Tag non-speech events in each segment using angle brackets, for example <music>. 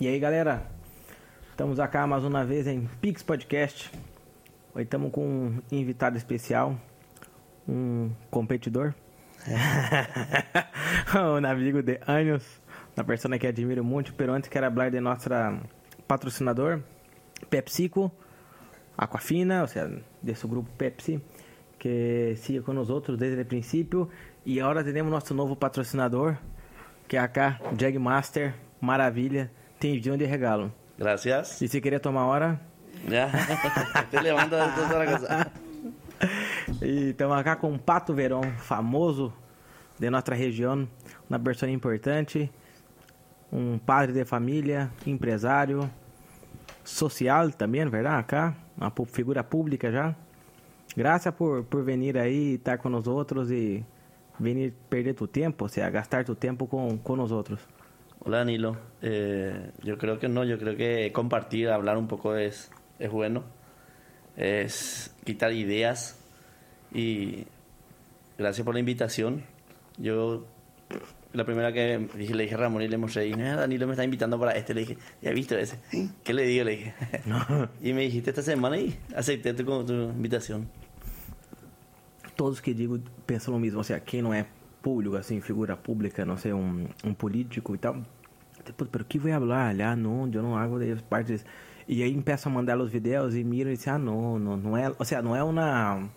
E aí, galera? Estamos acá mais uma vez em Pix Podcast. Hoje estamos com um invitado especial, um competidor, <laughs> um amigo de anos, uma pessoa que admiro muito, pero antes quero falar de nosso patrocinador, PepsiCo, Aquafina, ou seja, desse grupo Pepsi, que siga com nós outros desde o princípio. E agora temos nosso novo patrocinador, que é acá, Jagmaster, maravilha, tem vinho de regalo. Gracias. E se queria tomar hora. Te toda la cosa. E estamos acá com o Pato Verão, famoso de nossa região, uma pessoa importante, um padre de família, empresário, social também, verdade? Acá, uma figura pública já. Graças por, por vir aí, estar com nós outros e vir perder tu tempo, ou seja, gastar tu tempo com, com nós outros. Hola Danilo. Eh, yo creo que no, yo creo que compartir, hablar un poco es, es bueno. Es quitar ideas y gracias por la invitación. Yo la primera que dije, le dije a Ramón y le mostré, y "No, Danilo me está invitando para este, le dije, ya he visto ese. ¿Qué le digo? Le dije. <laughs> y me dijiste esta semana y acepté tu, tu invitación. todos que digo pensam o mesmo, ou seja, quem não é público, assim, figura pública, não sei, um, um político e tal, tipo, pero que vou falar? Ah, não, eu não hago de parte disso. E aí começam a mandar os vídeos e miram e dizem, ah, não, não, não é, ou seja, não é uma,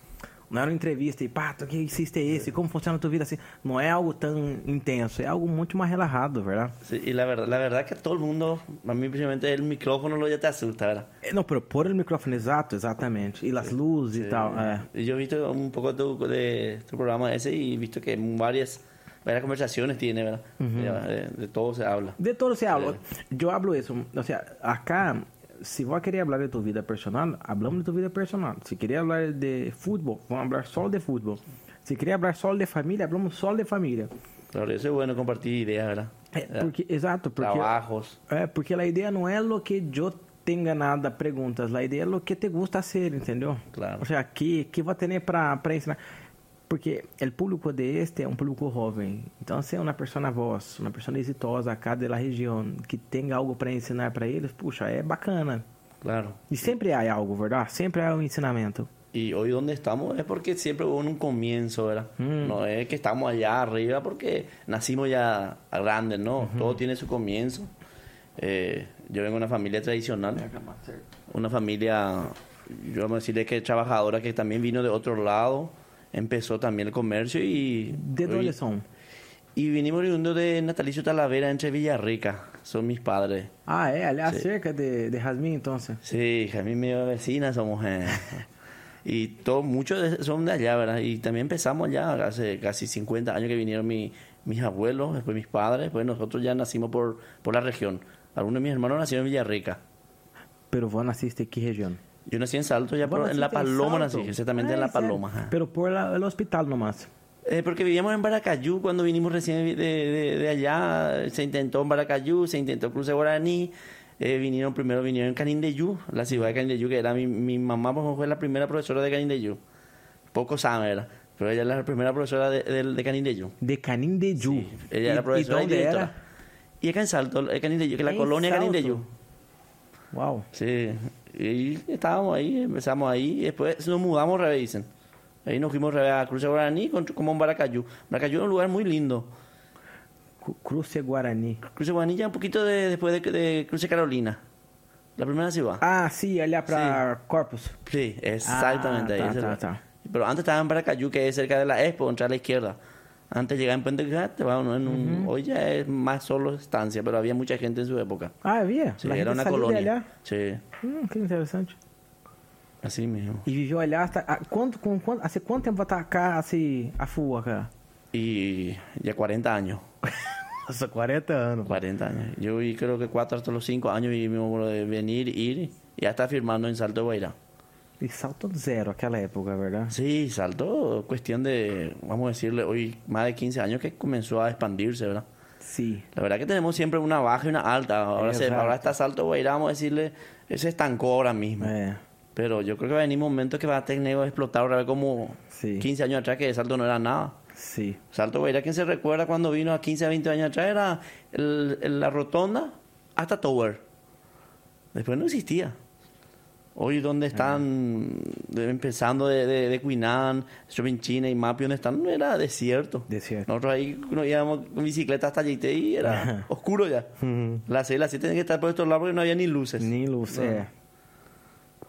não é uma entrevista e, pá, que existe esse, como funciona a tua vida, assim, não é algo tão intenso, é algo muito mais relajado, verdade? Sí, y la verdad, la verdad que todo el mundo, a mí principalmente el micrófono lo ya te asusta, ¿verdad? É, Não, pero pôr o microfone exato, exatamente, e as luzes e tal, é. Y Yo he visto un poco de tu, de tu programa ese y he visto que varias, varias conversaciones tiene, ¿verdad? de, de todo se habla. De todo se habla. Eu hablo isso. O sea, acá, se vos querer falar de tu vida personal, hablamos de tu vida personal. Se querer falar de futebol, vamos falar só de futebol. Se querer falar só de família, hablamos só de família. Claro, eso es bueno compartir ideas, ¿verdad? É, porque, exato, porque, Trabajos. é, porque a ideia não é lo que eu tenha nada perguntas, a ideia é lo que te gusta hacer, entendeu? Claro. O sea, que que vai ter para ensinar. Porque o público de este é um público jovem. Então, se é uma pessoa voz, uma pessoa exitosa acá da região, que tenha algo para ensinar para eles, puxa, é bacana. Claro. E sempre há algo, verdade? Sempre há um ensinamento. Y hoy donde estamos es porque siempre hubo un comienzo, ¿verdad? Mm. No es que estamos allá arriba porque nacimos ya grandes, ¿no? Todo tiene su comienzo. Eh, yo vengo de una familia tradicional, una familia, yo vamos a decirle que trabajadora que también vino de otro lado, empezó también el comercio y... De onde são? Y vinimos oriundo de Natalicio Talavera entre Villarrica, son mis padres. Ah, ali Sí. cerca de, de Jasmine, então. Sí, Jamín medio vecina somos. eh. <laughs> y todos, muchos de- son de allá, ¿verdad? Y también empezamos allá, hace casi 50 años que vinieron mi- mis abuelos, después mis padres, pues nosotros ya nacimos por, por la región. Algunos de mis hermanos nacieron en Villarrica. Pero vos nasciste em que região? Yo nací en Salto, ya por- en La Paloma Salto? nací, exactamente en Ah, La sério? Paloma. ajá. Pero por la, el hospital nomás. Eh, porque vivíamos en Baracayú cuando vinimos recién de, de- de allá. Se intentó en Baracayú, se intentó Cruce Guaraní. eh, vinieron primero vinieron en Canindeyú, la ciudad de Canindeyú, que era mi, mi mamá pues, fue la primera profesora de Canindeyú. Poco saben, ¿verdad? Pero ella era la primera profesora de, de, de Canindeyú. De Canindeyú. Sí, ella era profesora y dónde directora. era? Y acá en Salto, en Canindeyú, que es la colonia. Canindeyú. Uau. Sí, y estábamos ahí, empezamos ahí, y después nos mudamos, revés, dicen. Ahí nos fuimos a Cruce Guaraní, con- como en Baracayú. Baracayú es un lugar muy lindo. Cruce Guarani. Cruce Guaraní ya un poquito de, después de, de Cruce Carolina. La primera ciudad. Ah, sim, ali para Corpus. Sí, exactamente Ah, ahí. ta, ta, ta. Pero antes estaba en Baracayú, que es cerca de la Expo, entrar a la izquierda. Antes llegaba en Puente Grande, bueno, en un- hoy ya es más solo estancia, pero había mucha gente en su época. Ah, havia? Sí, La era gente una de colonia. allá. Sí, Hum, que interessante. así mismo. E viveu allá hasta... ah, quanto, com, quanto, há quanto tempo tá cá, assim, a full acá? Y ya 40 años. Nossa, 40 anos. 40 años. Yo vi creo que cuatro hasta los 5 años vivimos de venir, ir y ya está firmando en Salto de Guairá. E salto zero aquela época, verdade? Sí, Salto, cuestión de, vamos a decirle, hoy más de 15 años que comenzó a expandirse, ¿verdad? Sim. La verdad que tenemos siempre una baja y una alta. Ahora, se, ahora está Salto Guairá, vamos a decirle, se estancó ahora mismo. É. Pero yo creo que va a venir un momento que va a tener que explotar otra vez como Sí. 15 años atrás que Salto no era nada. Sim. Salto Guairá, quien se recuerda cuando vino a 15 a 20 años atrás, era el- el- la rotonda, hasta Tower. Después no existía. Hoy donde están empezando de, de, de Quinan, China y Mapi, donde están, era desierto. Desierto. Nosotros ahí nos íbamos con bicicleta hasta allí y era oscuro ya. Las 6, las 7 tenían que estar por estos lados porque no había ni luces. Ni é.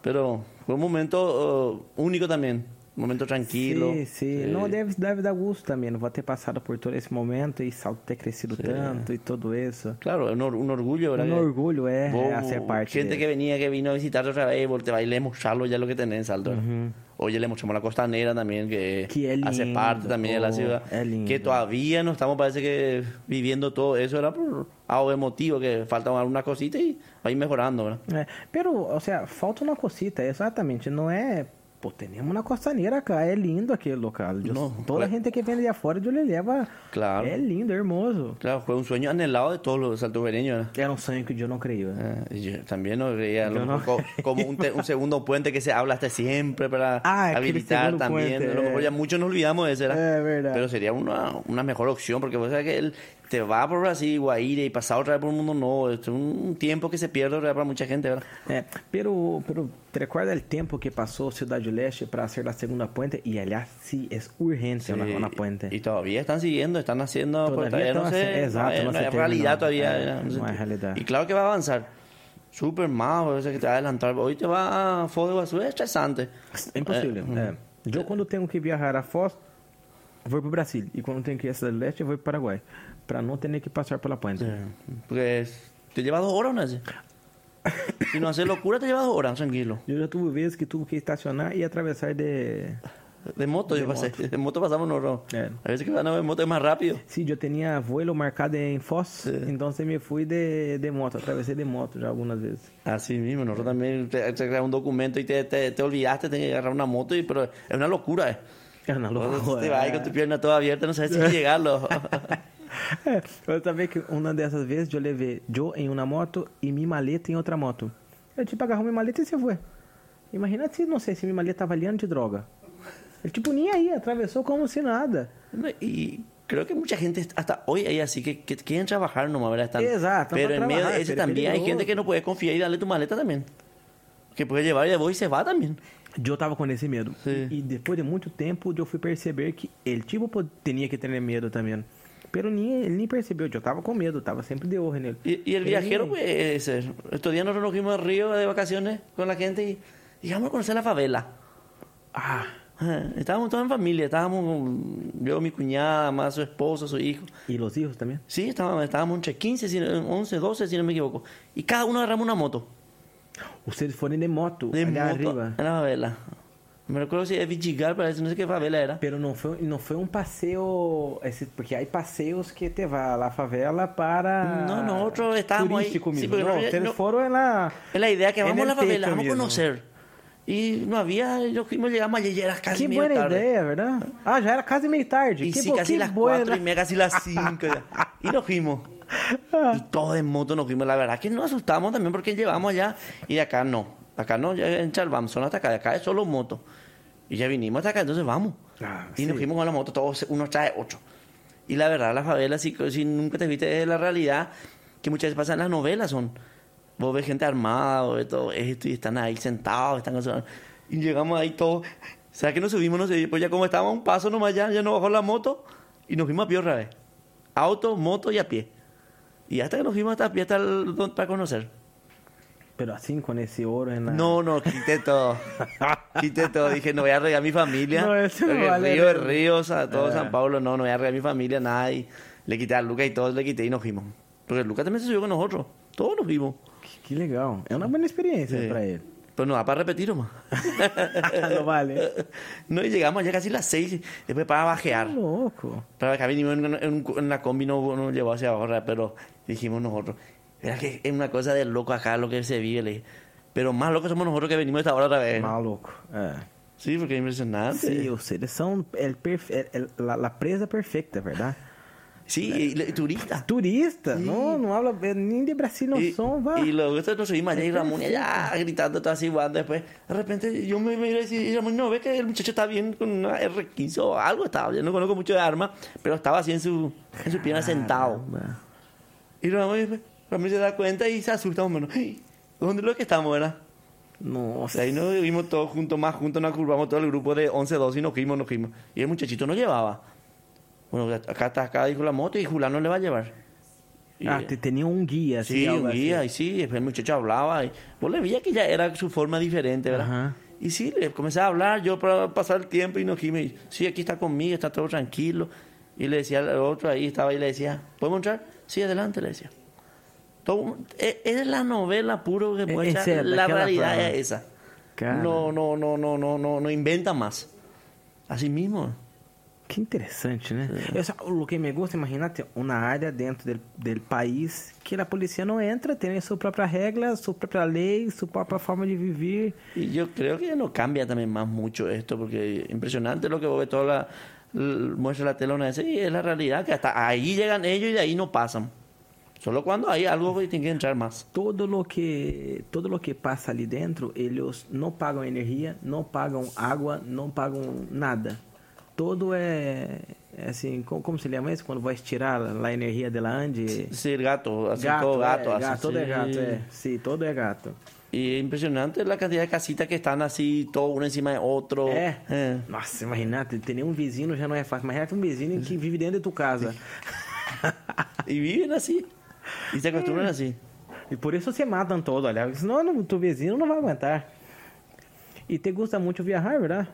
Pero fue un momento uh, único también. Momento tranquilo. Sim, sim. Eh, Não, deve, deve dar gosto também. Não vou ter passado por todo esse momento e salto ter crescido tanto e tudo isso. Claro, un, or- un orgullo, ¿verdad? Um orgulho é, vos, é parte Gente dele. que venía, que vino a visitarte otra vez, te le mostrarlo ya lo que tenés en Salto. ¿verdad? Oye, le mostramos la costanera también, que, Que es hace lindo, parte también de la oh, ciudad. lindo. Que todavía no estamos, parece que viviendo todo eso, era por algo emotivo, que falta alguna cosita y va a ir mejorando, ¿verdad? É, pero, ou seja, falta uma cosita, exatamente. Não é. Pô, temos uma costaneira cá, é lindo aquele local. Eu- Não, toda claro. gente que vem de fora, eu lhe leva. Claro. É lindo, é hermoso. Claro, fue un sueño anhelado de todos los saltovereños. Era um sonho que não creio. né? Eh, yo también no creía, lo Yo no. mejor co- como un, te- un segundo puente que se habla hasta siempre para <laughs> Ah, habilitar también. puente, a lo mejor eh. ya muchos nos olvidamos de ese, ¿verdad? Es verdad. Pero sería una, una mejor opción porque vos sabés que él te va por Brasil, Guaire y pasar otra vez por el mundo nuevo. Es un tiempo que se pierde para mucha gente, ¿verdad? É, pero, pero te recuerda o tempo que passou Cidade Leste para ser a segunda puente e aliás sí es urgente una, Sí, una puente. Y todavía están siguiendo, están haciendo, pues, Todavía todavía no sé, exacto, no no no terminó. realidad todavía. Eh, no realidad. Y claro que va a avanzar. Súper más, sea, que te va a adelantar. Hoy te va a Foz de Iguazú, es estresante. É impossível. É. Eu, quando tenho que viajar a Foz, vou para Brasil. E quando tenho que ir a Cidade Leste, vou para o Paraguai. Para não ter que passar pela puente. Porque es- te lleva dos horas, ¿no? Si no haces locura, te lleva dos horas, tranquilo. Eu já tive vezes que tive que estacionar e atravessar de... De moto, yo pasé. De moto pasamos nosotros. Eh. A veces que van a moto es más rápido. Sim, eu tinha vuelo marcado em Foz, É. então me fui de, de moto. Atravessei de moto já algumas vezes. Así mismo, nosotros también te, te un documento y te, te, te olvidaste, tenés que agarrar una moto, y, pero es una locura. Eh. Uma Entonces, loucura. te vas ahí con tu pierna toda abierta, no sabes si llegarlo. <laughs> <laughs> <laughs> É, eu também que uma dessas vezes eu levei eu em uma moto e minha maleta em outra moto. Eu tipo agarrou minha maleta e você foi. Imagina se, não sei, se minha maleta tava liando de droga. Ele tipo nem aí, atravessou como se nada. y creo que mucha gente, hasta hoy hay así, que, que quieren trabajar nomás, ¿verdad? Están- Exacto, pero en medio de ese también hay gente que no puede confiar y darle tu maleta también. Que puede llevar y vos y se va también. Eu tava com esse medo. Sim. E depois de muito tempo eu fui perceber que ele tipo tinha que ter medo também. Pero nem, ele nem percebeu, eu tava com medo, tava sempre de olho nele. Y, y el viajero ser. Estos días nosotros nos fuimos a Río de vacaciones con la gente y llegamos a conocer la favela. Ah, Estábamos todos en familia, estábamos con- yo, mi cuñada, más su esposo, su hijo. e os hijos também? Sí, estábamos, estábamos entre 15, si no- 11, 12, si no me equivoco. Y cada uno agarramos una moto. Vocês foram de moto, De allá moto arriba. en la favela. Me recuerdo si es Vichigal, parece, no sé qué favela era. Pero não foi, não foi um passeio, esse, porque há passeios que te vai à la favela para No, nosotros estábamos ahí. turístico Sí, mesmo. porque não, no- vocês no- foram na Es la idea que En vamos a el la favela, techo vamos a mismo. conocer. Y no había, yo fuimos, llegamos allí, ya era casi Que medio boa tarde. ideia, verdade? Ah, já era quase meio tarde. Y que sí, bo- casi que las buena. cuatro y media, casi las cinco. ya. <laughs> Y nos fuimos. Y todos en moto nos fuimos. La verdad que nos asustamos también porque llevamos allá. Y de acá no. Acá no, ya en Chalbam, son hasta acá. De acá es solo moto. Y ya vinimos hasta acá, entonces vamos. Ah, y nos fuimos con la moto, todos, uno trae ocho. Y la verdad, la favela, si, si nunca te viste de la realidad, que muchas veces pasa en las novelas, son. Vos ves gente armada, vos ves todo esto, y están ahí sentados, están Y llegamos ahí todos. Sea, que nos subimos, no sé, pues ya como estábamos un paso nomás ya, ya nos bajó la moto y nos fuimos a pie otra vez. Auto, moto y a pie. Y hasta que nos fuimos hasta a hasta el- para conocer. Pero assim, com esse ouro na... No, no, quité todo. quité todo. Dije, no voy a regar a mi familia. No, eso no vale. Río es río, o sea, todo Ah. San Pablo, no, no voy a regar a mi familia, nada. Y le quité a Luca y todos le quité y nos fuimos. Porque Luca también se subió con nosotros. Todos nos fuimos. Que, que legal. É uma boa experiência Sí. para ele. Pero no da para repetir nomás. <laughs> não vale. no, y llegamos ya casi las seis. Después para bajear. Que louco. Para acá vinimos en, en- en la combi, no nos llevó hacia abajo, pero dijimos nosotros. Era que es una cosa de loco acá lo que se vive. le. Pero más locos somos nosotros que venimos esta hora otra vez. Maluco. É. Sí, porque es impresionante. Os seres são el el- el- la, la presa perfeita, verdade? Sí, y, y turista. Turista, não, não habla nem de Brasil, não Y, são, vá. y luego esto nos subimos allá y Ramón allá gritando todo así, jugando después. De repente yo me miré y Ramón, no, ve que el muchacho está bien con una R15 o algo, estaba yo no conozco mucho de armas, pero estaba así en su, en su pierna sentado. Caramba. Y Ramón Ramiro se da cuenta y se asusta. "Ey, ¿Dónde es lo que estamos, verdad? No, Y ahí nos vimos todos juntos, más juntos, nos curvamos todo el grupo de 11, 12 y nos fuimos, nos fuimos. Y el muchachito nos llevaba. Bueno, acá está, acá dijo la moto y Julano le va a llevar. Y, Ah, te tenía un guía, Sí, algo un así. guía, y sí, después el muchacho hablaba, y vos le veías que ya era su forma diferente, ¿verdad? Ajá. Y sí, le comencé a hablar yo para pasar el tiempo y dijimos, y, sí, aquí está conmigo, está todo tranquilo. Y le decía al otro ahí, estaba ahí, le decía, ¿podemos entrar? Sí, adelante, le decía. Todo, es, es la novela puro que es cierto, la realidad es esa. Cara. No, no, no, no, no, no, no inventa más. Así mismo. Que interessante, né? Eu só- o que me gusta, imagínate, uma área dentro del, del país que a polícia não entra, tem sua própria regra, sua própria lei, sua própria forma de viver. Y yo creo que no cambia también más mucho esto, porque impresionante lo que vos toda la, l- muestra la tela una vez, y es la realidad que hasta ahí llegan ellos y de ahí no pasan. Solo cuando hay algo que tiene que entrar más. Todo lo que todo lo que passa ali dentro, eles não pagam energia, não pagam água, não pagam nada. Todo é, é assim, como, como se chama isso? Quando vai estirar a energia de la Ande? Sí, el gato, así Gato, todo gato. é, así, gato, todo é gato, é. Sim, todo é gato. Y impresionante la cantidad de casitas que están así, todo uno encima de otro. É. Eh. Nossa, imagínate, ter nenhum vizinho já não é fácil. Imagina um vizinho que vive dentro de tua casa. Y viven así. Y se acostumbran así. E por isso se matam todos, aliás. Senão não, tu vizinho não vai aguentar. E te gusta muito viajar, ¿verdad?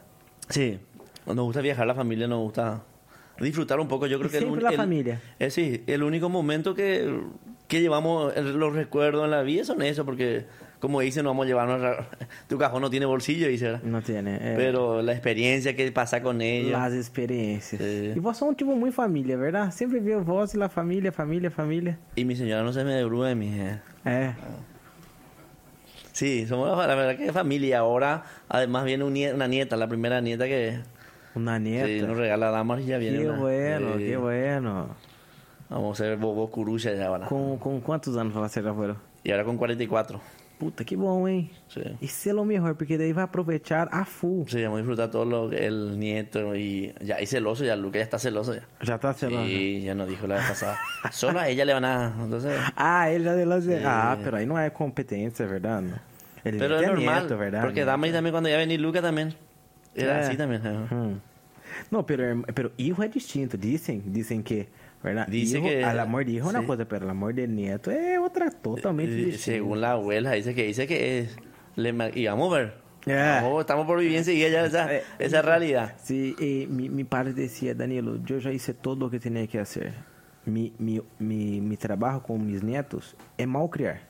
Sí, nos gusta viajar, la familia nos gusta disfrutar un poco. Yo creo Y que el siempre uni- la el- familia. eh, sí, el único momento que, que llevamos el- los recuerdos en la vida son eso, porque como dicen, no vamos a llevarnos. <laughs> Tu cajón no tiene bolsillo, dice, ¿verdad? Tem, né? É, Pero la experiencia que pasa con ellos. Las experiências. Sí. E vós são um tipo muito família, verdade? Sempre vê vós e la família, família, família. Y mi señora no se me debrúa de mí. eh. É. Sí, somos la, la verdad que familia. Ahora, además, viene un una nieta, la primera nieta que Uma neta. sí, nos regala damas y ya viene que una. bueno, Sí. que bueno. Vamos a ser bobo curucha ya ahora. Com, com quantos anos você já foram? Y ahora con 44. Puta, que bom, hein? Sí. Isso é o melhor, porque daí vai aproveitar a full. Sí, vamos a disfrutar todo lo el nieto y ya, y celoso, ya Luca ya está celoso ya. Já tá celular. Sí, ya nos dijo la vez pasada. Solo a ella le van a... Entonces, <laughs> Ah, já deu lazer. Sí. Ah, pero aí não é competência, é verdade? Ele pero es normal, neto, verdade? porque Dama también cuando ya venir Luca también. Era É. así también. ajá. Hum. Não, pero, pero hijo é distinto. Dizem, dizem que, verdade? Dicen hijo, que- al amor de hijo uma sí. coisa, pero el amor de neto é outra totalmente Y distinta. según la abuela, dice que dice que es... Le, y vamos a ver. É. Vamos, estamos por vivir enseguida ya esa, Eh, esa realidad. Sí, e mi, mi padre decía, Danilo, yo ya hice todo lo que tenía que hacer. Mi, mi, mi, mi trabajo con mis nietos é mal criar.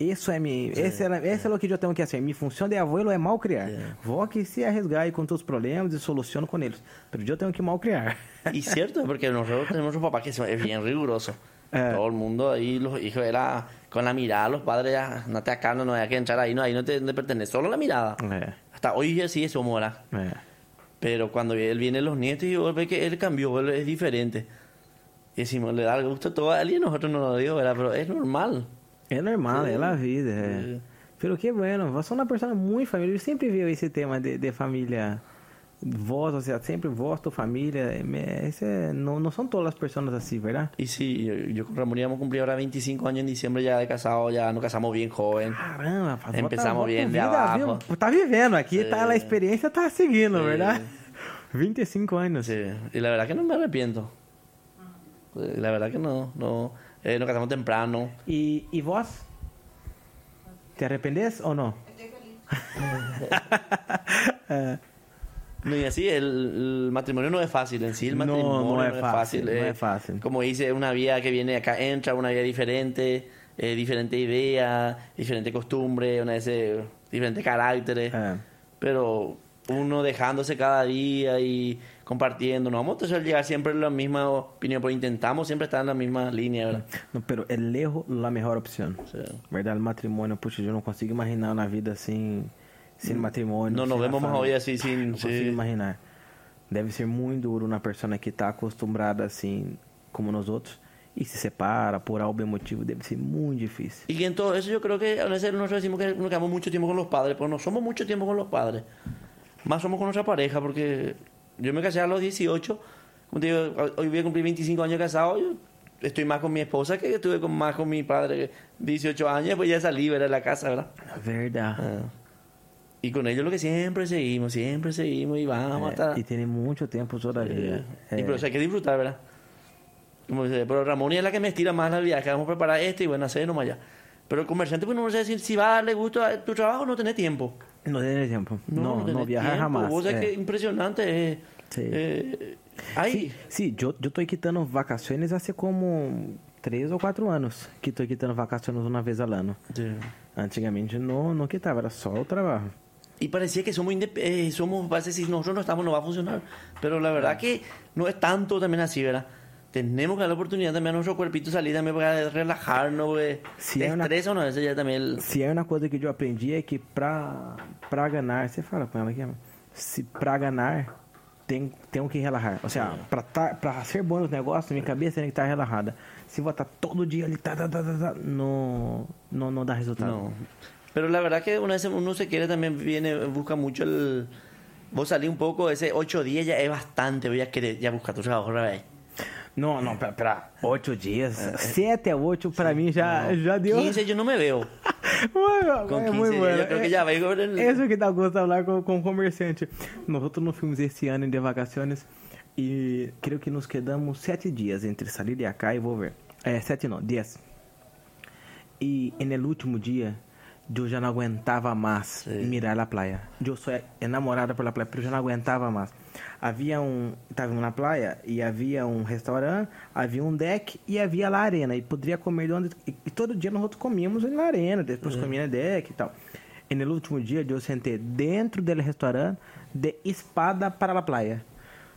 Isso é mi, esse, era, esse é o que eu tenho que fazer. Minha função de abuelo é mal criar. É. Vó que se arriesgar com teus problemas e soluciono com eles. Mas eu tenho que mal criar. <laughs> Y cierto, porque nosotros tenemos un papá que es bien riguroso. Eh. Todo el mundo ahí, los hijos, era con la mirada, los padres ya, no te acá, no, no hay que entrar ahí, no, ahí no te, no te pertenece, solo la mirada. É, Hasta hoy sí eso mora. é. Pero cuando él viene los nietos y ves que él cambió, él es diferente. Y decimos, le da gusto a todo a él y nosotros no lo digo, ¿verdad? Pero es normal. É normal, Sí. é a vida. É. Sí. Pero que bueno, é uma pessoa muito família. Eu sempre vi esse tema de, de família. Vós, ou seja, sempre vós, tua família. é, é, não, não são todas as pessoas assim, verdade? Sí, yo, yo con Ramón íbamos a cumplir ahora 25 años en diciembre ya de casado, ya nos casamos bien joven. Caramba, rapaz, Empezamos bien bota de vida, abajo. viu? Tá vivendo aqui, tá, a experiência tá seguindo, verdade? 25 anos. Sí, y la verdad que no me arrepiento. Eh, La verdad que no, no. Eh, nos casamos temprano. E, e vós? Te arrependes ou não? No, y así, el, el matrimonio no es fácil en sí, el No, matrimonio no no, es es fácil, fácil. no eh. es fácil. Como dice, una vida que viene acá, entra, una vida diferente, eh, diferente idea, diferente costumbre, una vez, eh, diferente caracteres. É. Pero uno dejándose cada día y compartiendo, no vamos a llegar siempre a la misma opinión, pero intentamos siempre estar en la misma línea, ¿verdad? Não, pero el erro, a melhor opção. Sí. Verdade, o matrimônio, puxa, eu não consigo imaginar na vida assim, sem matrimônio. No nos vemos más hoy así sin... Não consigo imaginar. Deve ser muito duro na pessoa que está acostumada assim, como nós outros, e se separa por algum motivo, deve ser muito difícil. Y en todo eso yo creo que a veces nosotros decimos que nos quedamos mucho tiempo con los padres, pero no somos mucho tiempo con los padres. Más somos con nuestra pareja, porque yo me casé a los 18, como te digo, hoy voy a cumplir 25 años casado, yo estoy más con mi esposa que estuve con, más con mi padre. 18 años, pues ya salí, ¿verdad? De la casa, ¿verdad? Verdad. Ah. Y con ellos lo que siempre seguimos, siempre seguimos y vamos Eh, hasta... y tiene mucho tiempo todavía. Eh, Eh, y pero, o sea, hay que disfrutar, ¿verdad? Como dice, pero Ramón es la que me estira más al viaje. Vamos a preparar este y bueno, hacer nomás ya. Pero el comerciante, pues no sé decir si va a darle gusto a tu trabajo, no tenés tiempo. No tiene tiempo. No, no, tenés viajar tiempo. jamás. Vos sabés Eh, que impresionante. eh, Sí. eh, ay, Sí, sí, yo, yo estoy quitando vacaciones hace como três ou quatro anos que estou quitando vacaciones uma vez al ano. Sí. Antigamente no, no quitaba, era só o trabajo. Y parecía que somos, eh, somos, vas a decir, nosotros no estamos, no va a funcionar. Pero la verdad que no es tanto también así, ¿verdad? Tenemos que dar la oportunidad también a nuestro cuerpito salir también para relajarnos, güey. Sí, ¿Te hay una- estresa o no? Ese ya también el... Se é uma coisa que eu aprendi é que pra, pra ganhar, você fala com ela aqui, se pra ganhar, tem, tenho que relaxar. Ou seja, pra, tá, pra ser bom nos negócios, minha cabeça tem que estar relaxada. Se vou estar todo dia ali, tá, tá, tá, tá, tá, não, não, não dá resultado. No. Pero la verdad que una vez uno se quiere también, viene, busca mucho el... Vos salí un poco, ese ocho días ya es bastante, voy a querer ya buscar tu trabajo otra vez. Não, não, pra, pra oito dias, sete a oito, pra mim já, já deu. 15 yo no me veo. Bueno, Con é 15 muito bueno. creo que É- con el... Isso que dá gosto de falar com, com o comerciante. Nós não fomos esse ano de vacações e creio que nos quedamos sete dias entre sair de acá e volver. É, sete não, dez. E no último dia, eu já não aguentava mais Sim. mirar a praia. Eu sou enamorada pela praia, mas eu já não aguentava mais. Havia um, estava na praia e havia um restaurante, havia um deck e havia lá a arena e poderia comer de onde e, todo dia nós outros comíamos na arena, depois comia no deck e tal. E no último dia eu sentei dentro do restaurante de espada para a praia.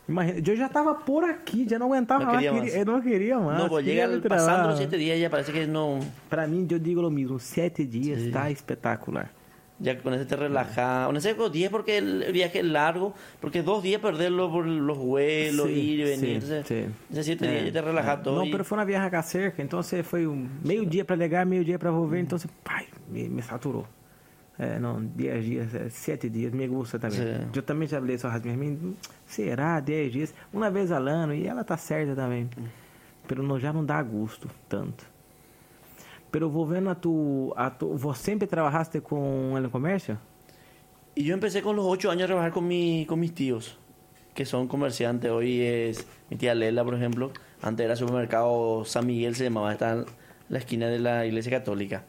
Imagina, eu já estava por aqui, já não aguentava Não queria queria- mais. eu não queria mais. No, pues llega ir pasando trabalhar. los siete días ya parece que no... Para mim, eu digo o mesmo, sete dias Sí. está espetacular. Ya con ese te relajas. Con ese con 10 porque el viaje es largo, porque dos días perderlo por los vuelos, Sí, ir y venir. sí, entonces, sí. Siete días ya te relajas é. todo. Não, y- pero foi uma viagem acá cerca, então foi um meio dia para ligar, meio dia para volver, então pai, me, me saturou. É, não, 10 dias, 7 dias, me gusta também. Sim. Eu também já falei isso às minhas será 10 dias? Uma vez ao ano, e ela tá certa também. Pero não, já não dá gosto tanto. Pero volvendo a tu, a tu, vos sempre trabalhaste com el comércio? Y yo empecé con los 8 años a trabajar con, mi, con mis tíos, que son comerciantes. Hoy es mi tía Lela, por ejemplo. Antes era supermercado San Miguel, se llamaba, está en la esquina de la iglesia católica.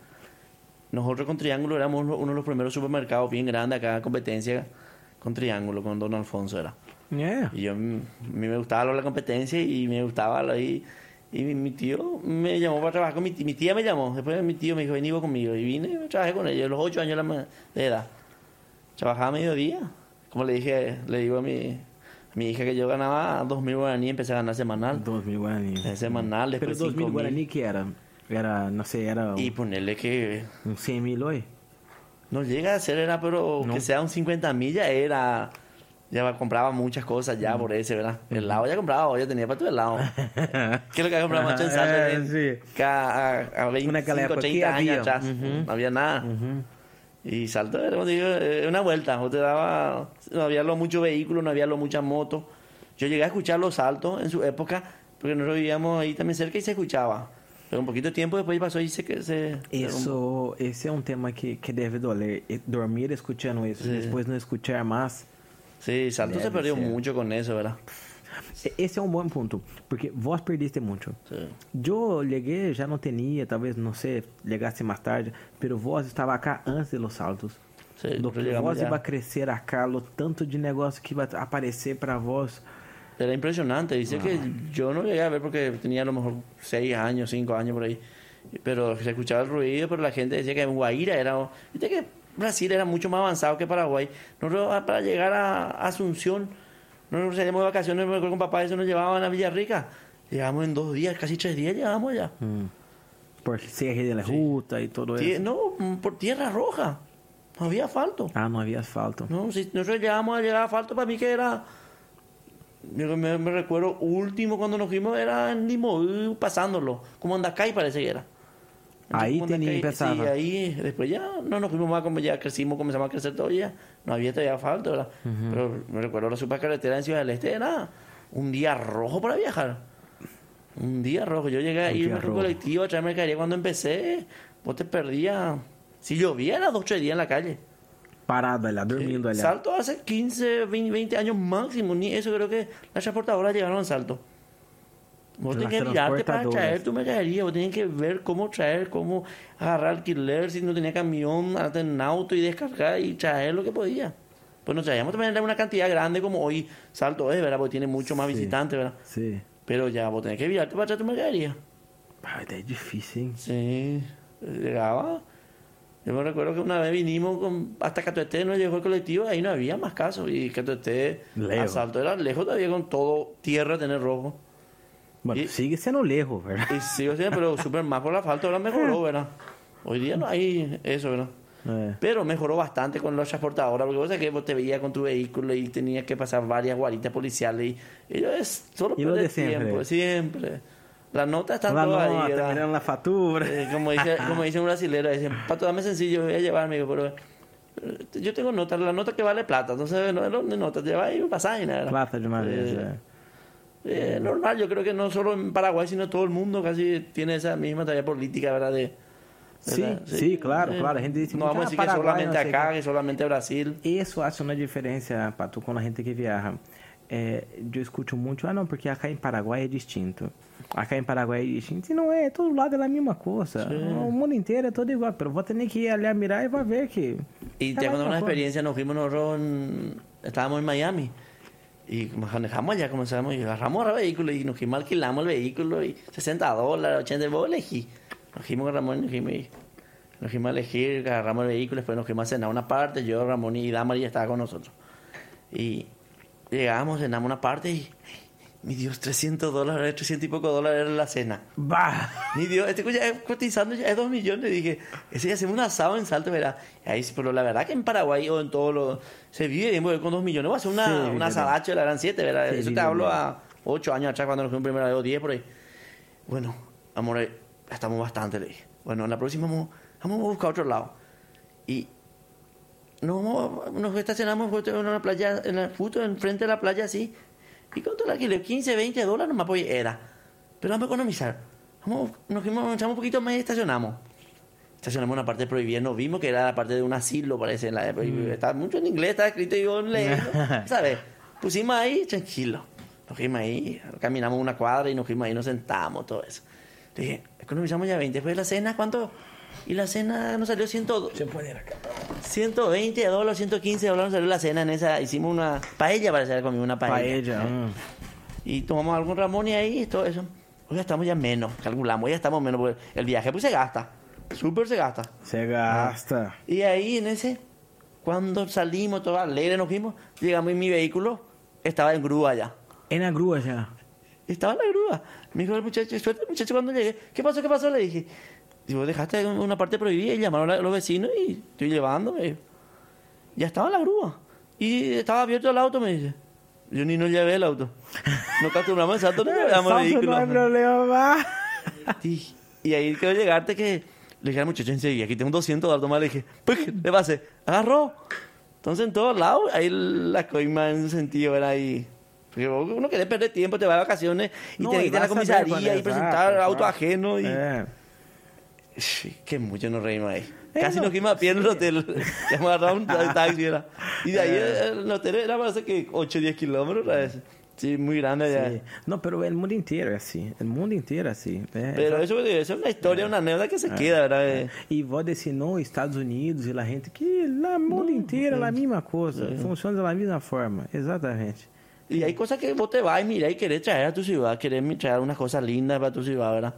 Nosotros con Triángulo éramos uno de los primeros supermercados bien grandes acá, competencia con Triángulo, con Don Alfonso era. É. Y yo, a mí me gustaba la competencia y me gustaba ahí. Y mi, tío me llamó para trabajar con mi tía. Mi tía me llamó. Después mi tío me dijo, vení vos conmigo. Y vine y trabajé con ella. a los ocho años de edad. Trabajaba a mediodía. Como le dije, le digo a mi, a mi hija que yo ganaba dos mil guaraní, empecé a ganar semanal. 2000 Guarani. Eh, semanal, Pero después 2000 cinco Guarani mil. que era? Era, não sei, era Y ponerle que um 100 mil hoje? no llega a ser, era, pero No. que sea un 50 mil ya era. Ya compraba muchas cosas Mm. ya por ese, ¿verdad? El lado ya compraba, ya tenía para todo el lado. <laughs> ¿Qué es lo que compraba mucho en Eh, Salta? sí. A, a 25, Naquela época 30 que años atrás. No había nada. Y Salto era, digo, eh, una vuelta. No te daba, no había lo mucho vehículos, no había lo muchas motos. Yo llegué a escuchar los saltos en su época, porque nosotros vivíamos ahí también cerca y se escuchaba. Pero un poquito de tiempo después pasó y se... se Isso, esse é um tema que, que deve doler. Dormir escutando isso, Sí. depois não escutar mais. Sí, Salto se Debe perdió ser. mucho con eso, ¿verdad? E- Esse é um bom ponto, porque vós perdiste muito. Sí. Eu cheguei, já não tinha, talvez, não sei, chegasse mais tarde, pero vós estava acá antes de los saltos. Sí, Do que vós ya. ia crescer acá, o tanto de negócio que vai aparecer para vós. Era impresionante. Dice que yo no llegué a ver porque tenía a lo mejor seis años, cinco años por ahí. Pero se escuchaba el ruido, pero la gente decía que en Guaira era... Viste que Brasil era mucho más avanzado que Paraguay. Nosotros ah, para llegar a Asunción, nosotros salíamos de vacaciones me acuerdo con papá, eso nos llevaban a Villarrica. Llegamos en dos días, casi tres días llegamos allá. Hum. Por CR de la Ruta e todo isso. no, mm, por Tierra Roja. No había asfalto. Ah, não havia asfalto. No, si nosotros llegamos a llegar a asfalto, para mí que era. Yo me, me recuerdo último cuando nos fuimos era en Limoú pasándolo, como Andacay parece que era. Ahí tenía- empezaba. Sí, ahí después ya no nos fuimos más, como ya crecimos, comenzamos a crecer todavía, no había todavía asfalto, ¿verdad? Pero me recuerdo la supercarretera en Ciudad del Este era un día rojo para viajar. Un día rojo. Yo llegué a Un irme día con colectivo a traer mercadería cuando empecé. Vos te perdías. Si llovía, era dos o tres días en la calle. Parado allá, dormindo allá. Salto hace 15, 20, 20 años máximo. Ni eso creo que las transportadoras llegaron al salto. Vos tenés que mirarte para traer tu mercadería. Vos tenés que ver cómo traer, cómo agarrar alquiler. Si no tenía camión, andar en auto y descargar y traer lo que podía. Pues no traíamos también una cantidad grande como hoy Salto es, ¿verdad? Porque tiene mucho más Sí. visitantes, ¿verdad? Sí. Pero ya vos tenés que virarte para traer tu mercadería. Es difícil? Sí, llegaba. Yo me recuerdo que una vez vinimos con, hasta Catuete, nos llegó el colectivo, ahí no había más casos. Y Catuete, asalto era lejos todavía con todo tierra tener rojo. Bueno, Y- sigue sendo lejos, ¿verdad? Y siendo, pero <laughs> súper más por la falta, ahora mejoró, ¿verdad? Hoy día no hay eso, ¿verdad? É. Pero mejoró bastante con los transportadoras, porque vos sabés que vos te veías con tu vehículo y tenías que pasar varias guaritas policiales. Y ellos es solo Y lo perder de siempre. tiempo, siempre. Las notas están Lá todas no, ahí, tá ¿verdad? mirando a fatura. Eh, como, dice, <laughs> como dice un brasilero, dice, pato, dame sencillo, voy a llevar, amigo, pero eh, yo tengo notas, la nota que vale plata, entonces no es notas, lleva ahí un pasaje, nada. Plata de uma vez, Eh. Eh, normal, yo creo que no solo en Paraguay, sino todo el mundo casi tiene esa misma tarea política, ¿verdad? De, Sí, ¿verdad? sí, claro, claro. A gente dice no vamos a ah, decir que Paraguai, solamente não sei acá, quê. que solamente Brasil. Isso acho uma diferença, Pato, com a gente que viaja. É, eu escuto muito, ah não, porque acá em Paraguai é distinto. Acá em Paraguai é distinto. E não é, todo lado é a mesma coisa. O mundo inteiro é todo igual, pero vou ter que ir ali a mirar e vai ver que... Y é te a cuento mesma una coisa. experiencia, nos fuimos nosotros, en- estábamos en Miami y manejamos allá, comenzamos y agarramos el vehículo y nos fuimos, alquilamos el vehículo y 60 dólares, 80, vos elegí. Nos fuimos con Ramón y nos fuimos, y- nos fuimos a elegir, agarramos el vehículo, después nos fuimos a cenar una parte, yo, Ramón y Damaris estaba con nosotros. Y llegamos, cenamos una parte y, mi Dios, 300 dólares, 300 y poco dólares era la cena. Bah! Ni Dios, este ya es cotizando ya es dos millones. Dije, ese ya hacemos un asado en Salto, ¿verdad? Y ahí, sí, pero la verdad que en Paraguay o en todo lo. Se vive bien con dos millones. Va a hacer una, Sí, una asadacho, la eran siete, ¿verdad? Sí, Eso te hablo bien. a ocho años atrás cuando nos fuimos primera vez o diez por ahí. Bueno, amor, eh, gastamos bastante, le dije. Bueno, en la próxima vamos, vamos a buscar otro lado. Y nos, nos estacionamos justo en una playa, en la, justo enfrente de la playa así. ¿Y cuánto el alquiler? 15, 20 dólares nomás, pues era. Pero vamos a economizar. Vamos, nos fuimos, avanzamos un poquito más y estacionamos. Estacionamos en una parte prohibida, nos vimos que era la parte de un asilo, parece. En la, Estaba mucho en inglés, estaba escrito y yo leí, <laughs> ¿sabes? Pusimos ahí, tranquilo. Nos fuimos ahí, caminamos una cuadra y nos fuimos ahí, nos sentamos, todo eso. Le dije, economizamos ya 20. Después de la cena, ¿cuánto? Y la cena nos salió 100, Deixa eu pôr acá. 120 dólares, 115 dólares nos salió la cena en esa. Hicimos una paella, parece que comimos una paella. Paella, hum. Y tomamos algo con Ramón y ahí y todo eso. Hoy ya estamos ya menos, calculamos, ya estamos menos, porque el viaje pues se gasta, súper se gasta. Você gasta. Y ahí en ese, cuando salimos, todos alegres nos fuimos, llegamos y mi vehículo estaba en grúa ya. É na grua já. Estaba en la grúa. Me dijo el muchacho, suerte el muchacho cuando llegué. ¿Qué pasó? ¿Qué pasó? Le dije. Digo, dejaste una parte prohibida y llamaron a los vecinos y estoy llevando. me dijo. Ya estaba en la grúa. Y estaba abierto el auto, me dice. Yo ni no llevé el auto. No acostumbramos el salto, no <laughs> llevamos el vehículo. problema, vá. Y, y ahí quiero llegarte que le dije al muchacho enseguida, aquí tengo 200 dólares más. Le dije, pues, ¿qué le pase? Agarró. Entonces, en todos lados, ahí la coima en un sentido era ahí. Porque uno quiere perder tiempo, te va de vacaciones y Não, te ir a la comisaría y presentar exato, auto claro. ajeno. Y... É. Sí, Qué mucho nos reímos ahí. Eh, Casi no, nos fuimos a pie en el hotel. Agarrado un taxi. Era. Y de ahí Eh. el hotel era parece que 8 o 10 kilómetros. ¿sabes? Sí, muy grande allá. Sim. Não, pero o mundo inteiro é assim. O mundo é assim. É, Pero eso, eso es una historia, una anécdota que se queda, ¿verdad? Eh, E vou descer nos Estados Unidos e lá gente que no mundo inteiro é a mesma coisa, funciona da mesma forma, exatamente. Y hay cosas que vos te vas y mirás y querés traer a tu ciudad, querés traer unas cosas lindas para tu ciudad, ¿verdad?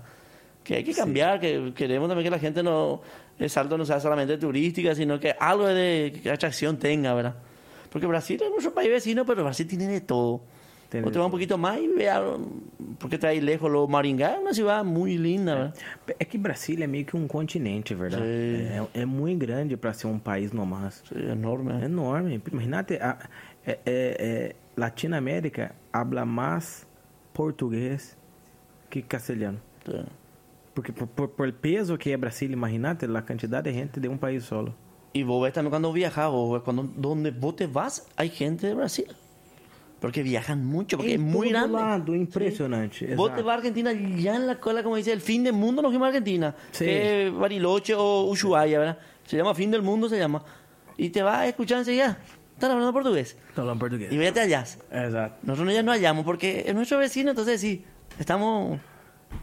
Que hay que cambiar, que queremos también que la gente no, el salto no sea solamente turística, sino que algo de que atracción tenga, ¿verdad? Porque Brasil es nuestro país vecino, pero Brasil tiene de todo. Tiene Vos te vas un poquito más y vea, porque está ahí lejos, lo Maringá es una ciudad muy linda, ¿verdad? É que Brasília é meio que um continente, verdade? Sim. É, é muito grande para ser um país normal. Sí, enorme. É enorme. Imagínate, a, é, é, Latinoamérica habla mais português que castelhano. Sí. Porque por, por, por el peso que é Brasília, imagínate a quantidade de gente de um país solo. Y vos ves también cuando viajas, vos ves cuando donde vos te vas, hay gente de Brasil. Porque viajan mucho, porque es Em muy grande. lado, impresionante. Vos te vas a Argentina ya en la cola, como dice, el fin del mundo nos fuimos a Argentina. Sí. Que es Bariloche o Ushuaia, ¿verdad? Se llama fin del mundo, se llama. Y te vas a escuchar enseguida. Están hablando portugués. En portugués. Y vete allá. Exato. Nosotros ya no hallamos porque es nuestro vecino, entonces sí, estamos...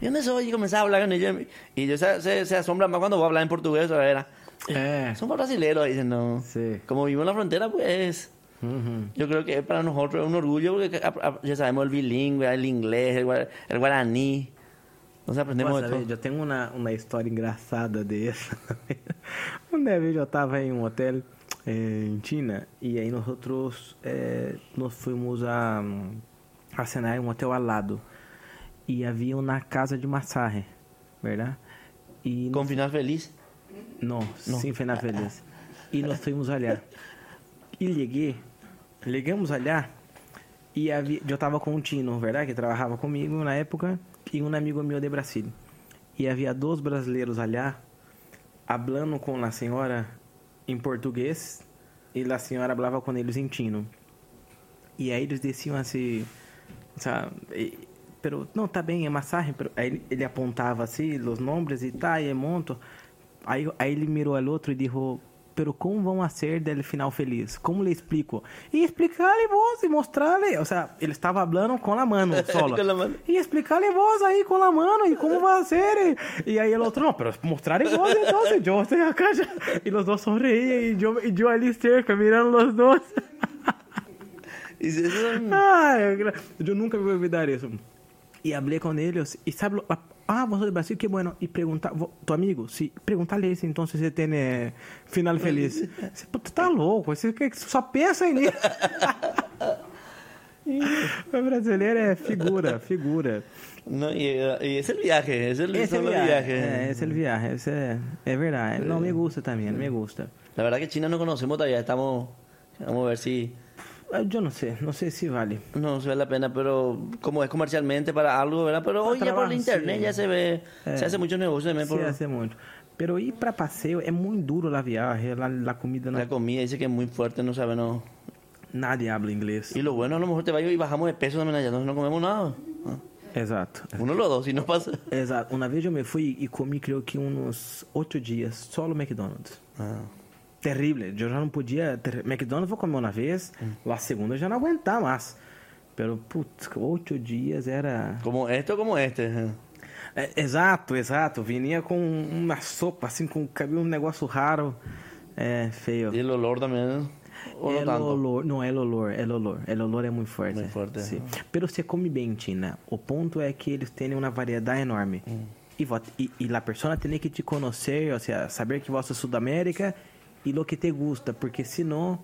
¿Y dónde soy? Y comenzaba a hablar con ellos. Y ellos se, se, se asombran más cuando voy a hablar en portugués, ¿verdad? É. Somos brasileños, dicen, no. Sí. Como vivimos en la frontera, pues... Uhum. Yo creo que para nosotros es un orgullo porque ya sabemos el bilingüe, el inglés, el, el guaraní. Entonces aprendemos Nossa, velho, eu tenho uma, uma história engraçada dessa. <laughs> Uma vez eu tava em um hotel eh, em China e aí nós outros eh, nós fomos a, a cenar em um hotel ao lado e havia uma casa de massagem, verdade? E Con final feliz. Não, Não. sim, foi na Feliz. E nós fomos olhar. E liguei, ligamos olhar e havia, eu tava com um Tino, verdade? Que trabalhava comigo na época e um amigo meu de Brasília. E havia dois brasileiros olhar, hablando com a senhora em português e a senhora falava com eles em Tino. E aí eles diziam assim, sabe, pero não tá bem, é massagem, pero aí ele, ele apontava assim os nomes e tá, e é monto. Aí, aí ele mirou ao outro e disse, pero como vão a ser del final feliz? Como le explico? E explicar-lhe vos e mostrar-lhe, o sea, ele estava falando com a mano <laughs> solo. E explicar-lhe vos aí com a mano e como vai ser. E, aí o outro, não, pero mostrar-lhe vos então, eu estou acá já. E os dois sorriam e eu, e eu ali cerca, mirando os dois. <laughs> Ai, eu, eu nunca me vou olvidar isso. E falei com eles, e sabe, lo- ah, você do Brasil, que bueno. E perguntar, vo- tu amigo, se perguntar-lhe isso, então se você tem eh, final feliz. Você, pô, tu tá louco, você que- só pensa nisso. o <laughs> brasileiro é figura, figura. No, y, eh, y es el viaje, es el, o los viaje, viajes. é, esse é o viaje, esse é, é verdade. Não, me gusta também, me gusta. La verdad que China no conocemos todavía, estamos... Vamos a ver si Eu não sei, não sei se vale. no se vale la pena, pero como es comercialmente para algo, ¿verdad? Pero Para hoy ya por el internet sí. ya se ve, Eh. se hace mucho negocio también Se por hace muito. Pero ir para passeio é muito duro a viagem, a, a comida não la comida, dice que es muy fuerte, no sabe, no. Nadie habla inglês. Y lo bueno, a lo mejor te vayas y bajamos de peso también allá, entonces no comemos nada. Ah. Exato. Uno los dos, si no pasa. Exato. Uma vez eu me fui e comi, creio que uns oito dias, só no McDonald's. Ah. Terrível. Eu já não podia. Ter... McDonald's vou comer uma vez, a segunda eu já não aguentar mais. Pero, putz, oito dias era. Como este o como este. É, exato, exato. Vinha com uma sopa, assim, com cabelo um negócio raro. É, feio. Y el olor también. O no el tanto. olor, não, é o olor, é o olor. O olor é muito forte. Muito forte, Sim. é. Pero você come bem em China. O ponto é que eles têm uma variedade enorme. Hum. E, e, e a pessoa tem que te conhecer, ou seja, saber que você é Sudamérica e lo que te gusta, porque senão,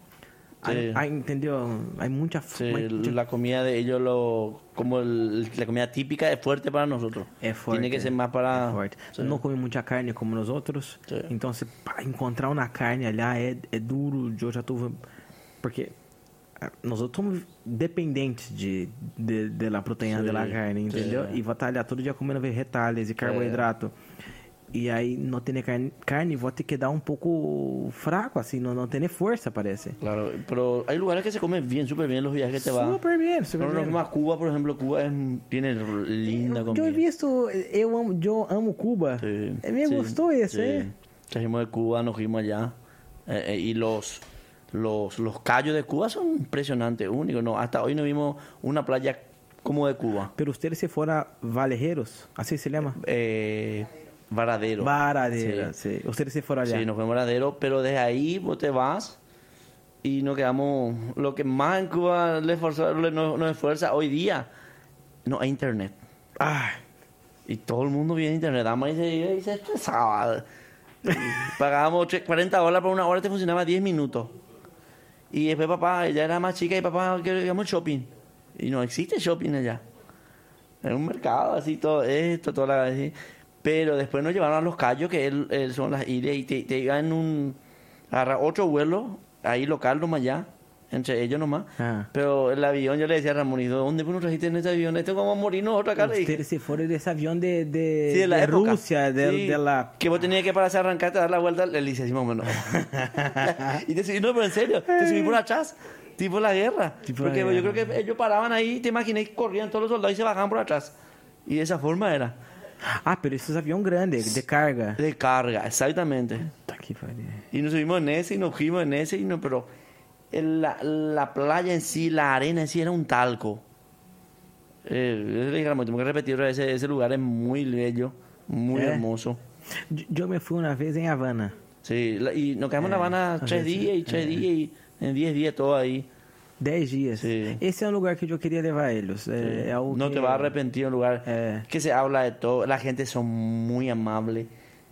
Sí. hay, hay, entendeu? Há muita Sí, muita- la comida de ellos, lo, como el- la comida típica, es fuerte para nosotros. É forte. Tiene que ser más para. É forte. Sí. Não come muita carne como nós outros. Sim. Então, se pá, encontrar uma carne ali é, é duro. Eu já tô. Porque ah, nós outros somos dependentes de, de, de la proteína Sim, da carne, entendeu? sim. E vou estar ali todo dia comendo vegetais e carboidrato. E aí, não ter carne, carne, vou ter que dar um pouco fraco, assim, não, não ter força, parece. Claro, pero hay lugares que se comen bien, súper bien los viajes que te super Nosotros nos bem. fuimos a Cuba, por ejemplo, Cuba es, tiene linda Eu, comida. eu he visto, eu amo, eu amo Cuba. Sí, Me sí, gostou esse, sí. eh? Trajimos de Cuba, nos fuimos allá. eh, eh, y los, los, los callos de Cuba son impresionantes, únicos. No, hasta hoy no vimos una playa como de Cuba. Pero ustedes se fueron a Valejeiros, así se llama. Eh, Varadero. Varadera, Sí. sí. Ustedes se fueron allá. Sí, nos fuimos a Varadero, pero desde ahí vos te vas y nos quedamos. Lo que más en Cuba le le- nos, nos esfuerza hoy día, no hay internet. Ay, Y todo el mundo viene a internet. Además, y se, y se estresaba. Pagábamos tre- 40 dólares por una hora, te funcionaba 10 minutos. Y después papá, ella era más chica y papá, queríamos shopping. Y no existe shopping allá. Era un mercado así, todo esto, toda la... así. Pero después nos llevaron a Los Cayos, que él, él son las islas, y te, te iban en un... Agarrar otro vuelo, ahí local nomás ya, entre ellos nomás. Ah. Pero el avión, yo le decía a Ramón, ¿y dónde nos trajiste en este avión? Esto como morirnos otra dije. ustedes se fueron de ese avión de, de, Sí, de la de época. Rusia, de, Sí, de la... Que vos tenías que pararse a arrancarte, dar la vuelta, le dice así más o menos. <laughs> y te subí, no, pero en serio, te subí por atrás. tipo la guerra. Tipo Porque la yo creo que ellos paraban ahí, te imaginé que corrían todos los soldados y se bajaban por atrás. Y de esa forma era. Ah, pero esses aviões grandes, de carga. De carga, exactamente. Pariu. Y nos subimos en ese y nos fuimos en ese, y no, pero la, la playa en sí, la arena en sí era un talco. Eh, tengo que repetir otra vez, ese, ese lugar es muy bello, muy ¿Eh? hermoso. Yo- me fui uma vez em Havana. Sí, y nos quedamos en La Habana Eh, tres días y tres eh. días y en diez días todo ahí. Dez dias. Sim. Esse é um lugar que eu queria levar eles. É, é algo No que- te a arrepentir, un lugar Eh. que se habla de todo, la gente son muy amables.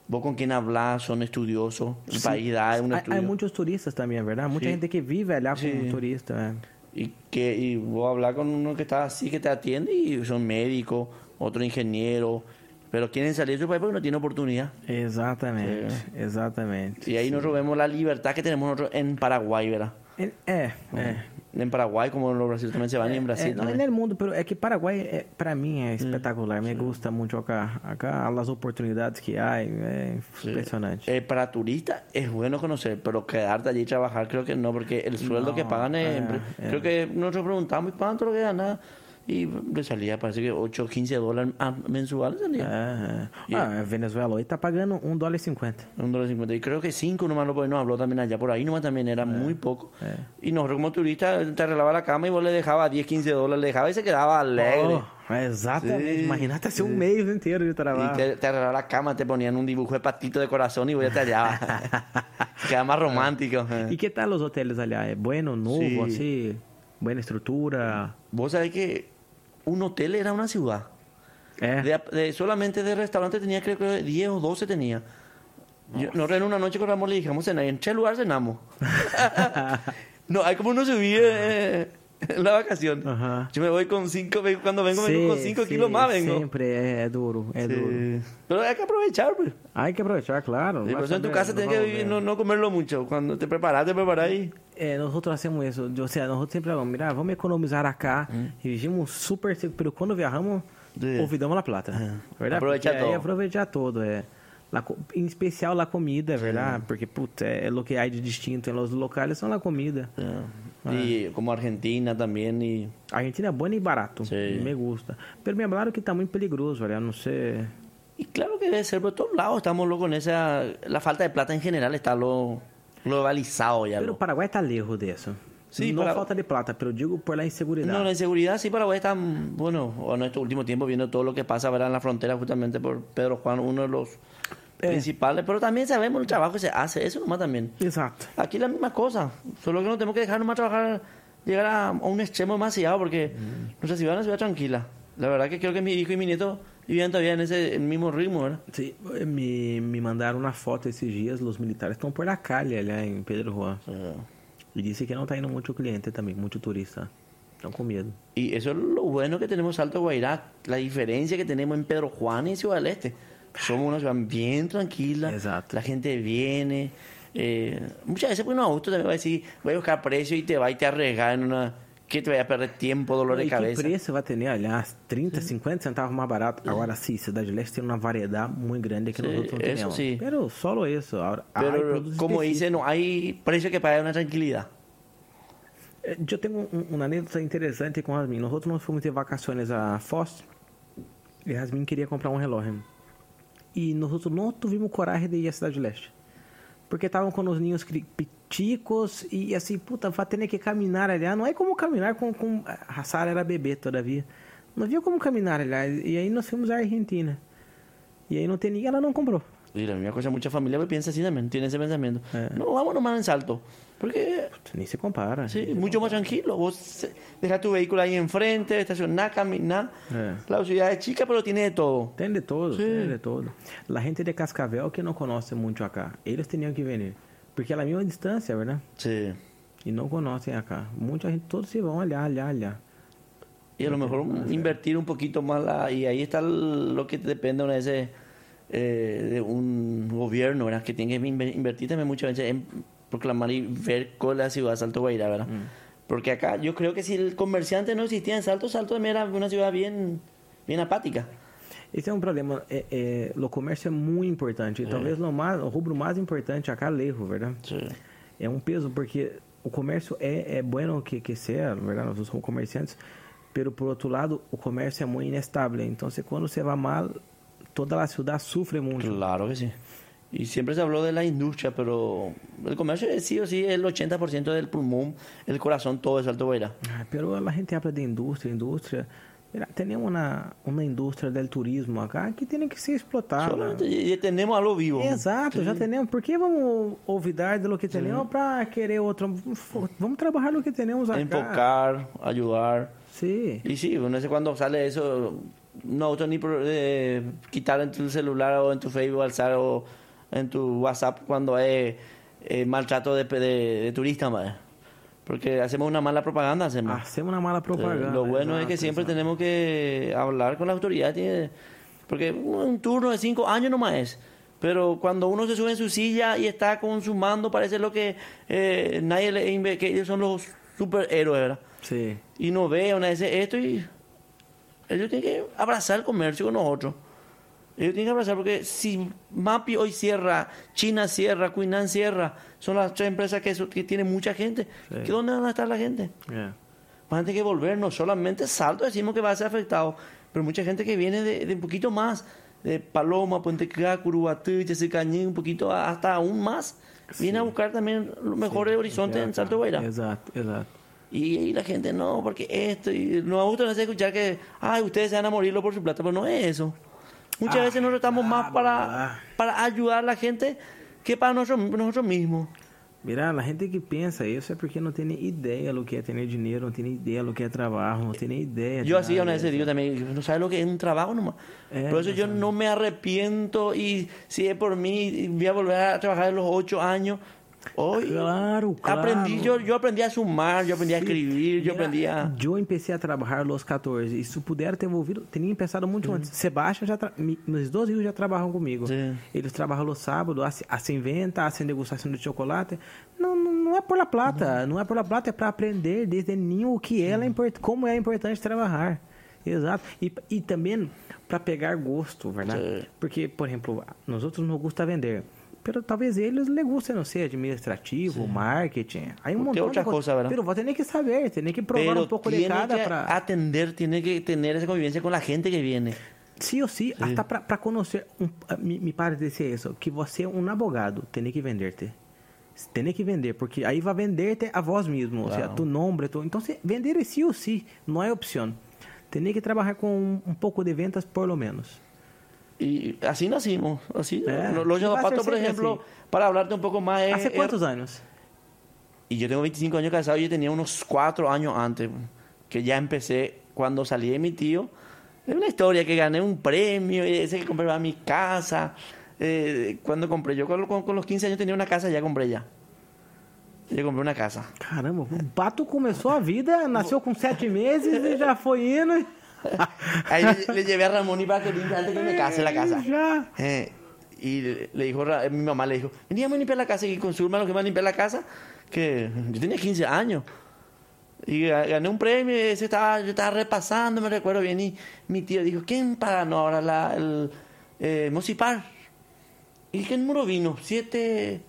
Vos con quien hablas son estudiosos, el país da un estudio. muitos turistas também, é verdade? Muita Sim. gente que vive allá como turista. é. Y, que, y vos hablas con uno que está así, que te atiende y son médicos, otro ingeniero, pero quieren salir de su país porque no tienen oportunidad. Exatamente, exatamente. Y ahí nosotros vemos la libertad que tenemos nosotros en Paraguay, ¿verdad? É, é. é. En Paraguay, como en los Brasil también se van, y en É, Brasil não, no mundo, pero é que Paraguai, é, para mim, é espetacular. Me gusta muito acá. Acá, as oportunidades que há, é impressionante. Eh, para turistas es bueno conocer, pero quedarte allí y trabajar creo que no, porque el sueldo No, que pagan es... eh, creo eh. que nosotros preguntamos, ¿y cuánto lo que gana? Y le salía, parece que 8 o 15 dólares ah, mensuales Ah, Venezuela hoje tá pagando um dólar e cinquenta. Un dólar cincuenta. Y creo que 5 nomás lo nos habló también allá por ahí, nomás también era muy poco. eh. Y nosotros como turistas te arreglaba la cama y vos le dejabas 10, 15 dólares, le dejaba y se quedaba alegre. Oh, exatamente. Sim, Imagina ser um sim. mês inteiro de Y trabalho. te, te arreglaba la cama, te ponían un dibujo de patito de corazón y vos ya te hallabas. <laughs> Quedaba más romántico. E que tal os hotéis allá? Bueno, novo, Sim. assim? Buena estrutura? Vos sabés que un hotel era una ciudad. É. De, de- solamente de restaurante tenía creo que 10 o 12 tenía. Yo, nosotros en una noche con Ramón le dijimos cenar en tres lugares cenamos. <laughs> <laughs> no, hay como uno subí eh, en <laughs> la vacación. Ajá. Yo me voy con 5, cuando vengo, vengo con 5 sim, kilos más, vengo. Sempre é, é duro, é Sí. duro. Pero hay que aprovechar, pues. Hay que aprovechar, claro. Sí, por eso en tu casa não tienes que vamos vivir, no, no comerlo mucho. Cuando te preparas, te preparas y... É, nosotros hacemos isso. Ou seja, nós sempre falamos, mira, vamos economizar acá. E vivimos super seguro, pero quando viajamos, Sí. olvidamos a plata. Verdade? Aprovechar Porque aí todo. aprovechar todo, é. La em especial a comida, é verdade? Porque, puta, é lo que há de distinto em los locales são a comida. Y como Argentina también y... A Argentina é buena e barato. Sí. Me gusta. Pero me hablaram que tá muito perigoso, verdade? Não sei... Y claro que debe ser, por todos lados estamos luego con esa... La falta de plata en general está lo globalizado ya. Pero o lo- Paraguai tá lejos disso. Sí, não para- falta de plata, pero digo por la inseguridad. No, la inseguridad sí, Paraguay está, mm, bueno, en estos últimos tiempos viendo todo lo que pasa ¿verdad? en la frontera justamente por Pedro Juan, uno de los Eh. Principales, pero también sabemos el trabajo que se hace, eso nomás también. Exato. Aquí la misma cosa, solo que no tenemos que dejar nomás trabajar, llegar a, a un extremo demasiado porque nuestra ciudad es una ciudad tranquila. La verdad que creo que mi hijo y mi nieto vivían todavía en ese el mismo ritmo, ¿verdad? Sim, me, me mandaram uma foto esses dias, os militares estão por la calle lá em Pedro Juan. E disse que não tá indo muito cliente também, muito turista. Estão com medo. Y eso es lo bueno que tenemos Alto Guairá, la diferencia que tenemos en Pedro Juan y Ciudad del Este. Somos una ciudad bien tranquila, Exacto. la gente viene. eh, muchas veces pues uno a gusto también va a decir, voy a buscar precio y te va y te arriesga en una... que te vaya a perder tiempo, dolor de e que cabeza. preço vai ter, aliás, 30, 50 centavos mais barato. Agora sim, Cidade Leste tem uma variedade muito grande que Sí, nós não eso sí. Pero solo isso. Ahora, Pero como dice, no hay precio que pague una tranquilidad. Eh, Eu tenho um, uma anécdota interessante com a Yasmin. Nós outros nós fomos ter vacações a Foz e a Yasmin queria comprar um relógio. E nós não tivemos coragem de ir à Cidade Leste. Porque estavam com os ninhos piticos e assim, puta, vai ter que caminhar ali. Não é como caminhar com... com... A Sara era bebê todavia. Não havia como caminhar ali. E aí nós fomos à Argentina. E aí não tem ninguém, ela não comprou. Y la misma cosa, mucha familia pues, piensa así también, tiene ese pensamiento. Eh. No, vamos nomás en salto. Porque Nem se compara. Sí, se mucho más tranquilo. Vos dejas tu vehículo ahí enfrente, estacionar, caminar. Eh. La ciudad es chica, pero tiene de todo. Tem de todo, tem de todo. La gente de Cascavel que não conhece muito acá, eles teriam que venir. Porque é a mesma distância, verdade? Sí. E não conhecem acá. Muita gente, todos se vão olhar, olhar, olhar. Y a lo mejor invertir un poquito más la, y ahí está lo que depende de ese eh, de un gobierno, ¿verdad? Que tiene que inver- invertir también muchas veces en proclamar y ver con la ciudad de Salto Guairá, ¿verdad? Porque acá yo creo que si el comerciante no existía en Salto, Salto también era una ciudad bien, bien apática. Esse é um problema. É, é, o comércio é muito importante. E talvez o, mais, o rubro mais importante acá é levo, verdade? Sí. É um peso, porque o comércio é, é bueno que, que seja, na verdade, nós somos comerciantes, pero por outro lado, o comércio é muito inestável. Então, quando você vai mal, toda a cidade sofre muito. Claro que sí. Y siempre se habló de la industria, pero el comercio es sí o sí el 80% del pulmón, el corazón, todo es Alto. Ah, pero a gente habla de indústria, indústria. Mira, tenemos una, una indústria del turismo acá que tem que ser explotada. Y tenemos algo vivo. Exato, Sí. já temos. Por que vamos olvidar de lo que temos para querer outro? Vamos trabalhar no que temos acá. Enfocar, ayudar. Sí. Y sí, no sé cuándo sale eso, no auto ni eh, quitar en tu celular o en tu Facebook, alzar o en tu WhatsApp cuando hay eh, maltrato de, de, de turista, mae. porque hacemos una mala propaganda. Hacemos. Hacemos una mala propaganda. Eh, Lo bueno es que siempre tenemos que hablar con la autoridad, tiene- porque un turno de cinco años nomás es. Pero cuando uno se sube en su silla y está con su mando, parece lo que eh, nadie le que ellos son los superhéroes, ¿verdad? Sí. y no ve una vez esto y ellos tienen que abrazar el comercio con nosotros. Ellos tienen que abrazar porque si Mapi hoy cierra, China cierra, Cuinan cierra, son las tres empresas que, que tienen mucha gente. Sí. ¿Que ¿Dónde van a estar la gente? Van a tener que volver, no solamente Salto decimos que va a ser afectado, pero mucha gente que viene de, de un poquito más, de Paloma, Puente Clara, Curubatú, Cañín, un poquito hasta aún más. Viene a buscar también los mejores horizontes en Salto Beira. Exato, exato. Y, y la gente, no, porque esto, y nos gusta a veces escuchar que, ay, ustedes se van a morirlo por su plata, pero no es eso. Muchas Ah, veces nosotros estamos más ah, para, verdad. para ayudar a la gente que para nosotros, nosotros mismos. Mira, a gente que pensa isso é porque não tem nem ideia do que é ter dinheiro, não tem nem ideia do que não tem nem ideia. de Yo así una vez digo también, no sabes lo que es un trabajo nomás. Eh, por eso yo no me arrepiento y si es por mí, voy a volver a trabajar los ocho años. Hoy Claro, claro. aprendí, yo, yo aprendí a sumar, yo aprendí a yo Mira, aprendí a... Eu empecei a trabalhar aos 14 e se puder ter envolvido, teria começado muito antes. Sebastião já tra... meus dois filhos já trabalham comigo. Sim. Eles trabalham no sábado, hacen hacen venta, hacen degustação de chocolate. Não, não, não é por la plata, não é por la plata, é para aprender desde ninho o que é, import... como é importante trabalhar. Exato. E, e também para pegar gosto, verdade? Sim. Porque, por exemplo, nós outros nos gusta vender. Pero talvez eles les guste, não sei, administrativo, marketing. Aí um montão outra de coisa, verdade? Pero vos tenés que saber, tenés que probar Pero un poco de cada para... atender, tiene que tener esa convivencia con la gente que viene. Sim ou sim, até para conhecer... Um, a- me, me parece isso, que você é um advogado, tem que vender-te. Tem que vender, porque aí vai vender-te a vós mesmo, ou seja, Claro. tu nome, tu... Então, se- vender é sim ou sim, não é opção. Tem que trabalhar com um, um pouco de ventas, por lo menos. Y así nacimos. Así, Eh, Los- zapatos, por ejemplo, así. para hablarte un poco más. ¿Hace es- quantos anos? Y yo tengo 25 años casado y yo tenía unos 4 años antes, que ya empecé cuando salí de mi tío. Es una historia que gané un premio, ese que compré para mi casa. Eh, cuando compré, yo con, con- los 15 años tenía una casa, ya compré ya. Yo compré una casa. Caramba, o Pato começou a vida, nasceu com sete meses e já foi indo. <laughs> Ahí le, le llevé a Ramón y para que limpie antes que me case la casa. Eh, y le, le dijo, mi mamá le dijo, veníamos a limpiar la casa y con su hermano que va a limpiar la casa, que yo tenía 15 años. Y ga- gané un premio ese estaba, yo estaba repasando, me recuerdo bien, y mi tío dijo, ¿quién paganó ahora la, el eh, Mocipar? ¿Y qué número vino? 7,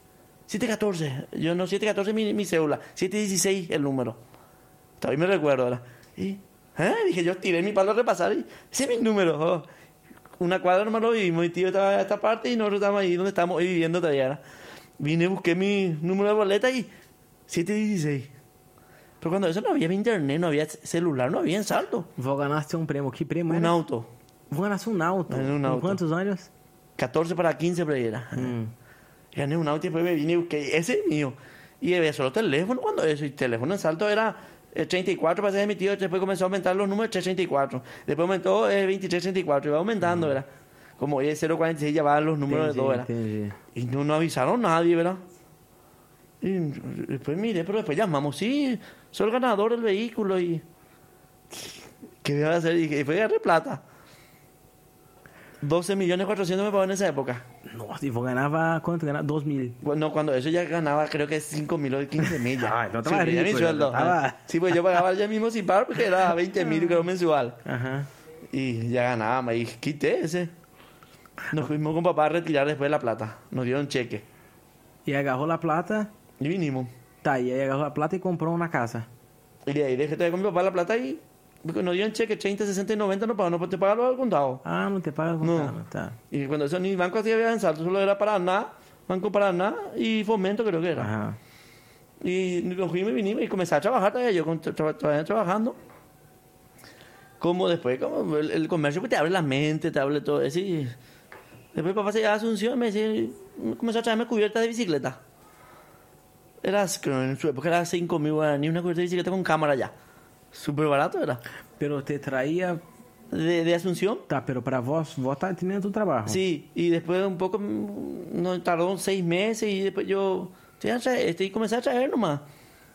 714. Yo no, 714 mi, mi cédula, 716 el número. Todavía me recuerdo ahora. Y, ¿eh? Dije, yo tiré mi palo a repasar y ese es mi número. oh. Una cuadra nomás lo vivimos. Mi tío estaba en esta parte y nosotros estábamos ahí donde estamos hoy viviendo todavía. Vine, busqué mi número de boleta y 716. Pero cuando eso no había internet, no había celular, no había en salto. Vou ganaste um prêmio. Que prêmio Un era? auto. Vou ganaste um auto. Com auto. quantos anos? 14 para 15 por ahí era. Hum. Gané un auto y después me vine y busqué. Ese es mío. Y había solo teléfono cuando eso. Y teléfono en salto era eh, 34 para ser de mi tío. Después comenzó a aumentar los números 334. Después aumentó eh, 2334. Y va aumentando, ¿verdad? Como hoy es 046 ya van los números de todo, ¿verdad? Y no, no avisaron nadie, ¿verdad? Y después miré, pero después llamamos, sí, soy el ganador del vehículo y... ¿Qué voy a hacer? Y fue agarré plata. 12 millones 400 me pagó en esa época. Nossa, e vou ganhava quanto? Ganhava 2 mil. Bueno, cuando eso ya ganaba creo que 5 mil o 15 mil ya. <laughs> Ah, entonces sí, estaba ya mi sueldo. ¿eh? Sí, pues yo pagaba ya mismo sin par porque era 20 mil creo mensual. Aham. Y ya ganaba, y quité ese. Nos fuimos con papá a retirar después la plata. Nos dieron cheque. E agarrou a plata. Y vinimos. Tá, e aí agarrou a plata e comprou uma casa. Y de ahí dejé con mi papá la plata y porque nos dieron cheque 30, 60 y 90, no pagamos, no te pagaron al contado. Ah, não te paga Não. contado, tá. Y cuando eso ni banco hacía había en salto, solo era Paraná, Banco Paraná y Fomento creo que era. Aham. Y nos fuimos y vinimos y comencé a trabajar todavía, yo tra- todavía trabajando. Como después, como el, el comercio pues, te abre la mente, te abre todo eso. y después papá se iba a Asunción y me decía, comenzó a traerme cubiertas de bicicleta. Era, en su época era 5 mil guaraníes, una cubierta de bicicleta con cámara ya. Súper barato era. Pero te traía... De, de Asunción. Tá, pero para vos, vos tá tendo tu trabalho. Sí, y después un poco, no tardó seis meses y después yo estoy comencé a traer nomás.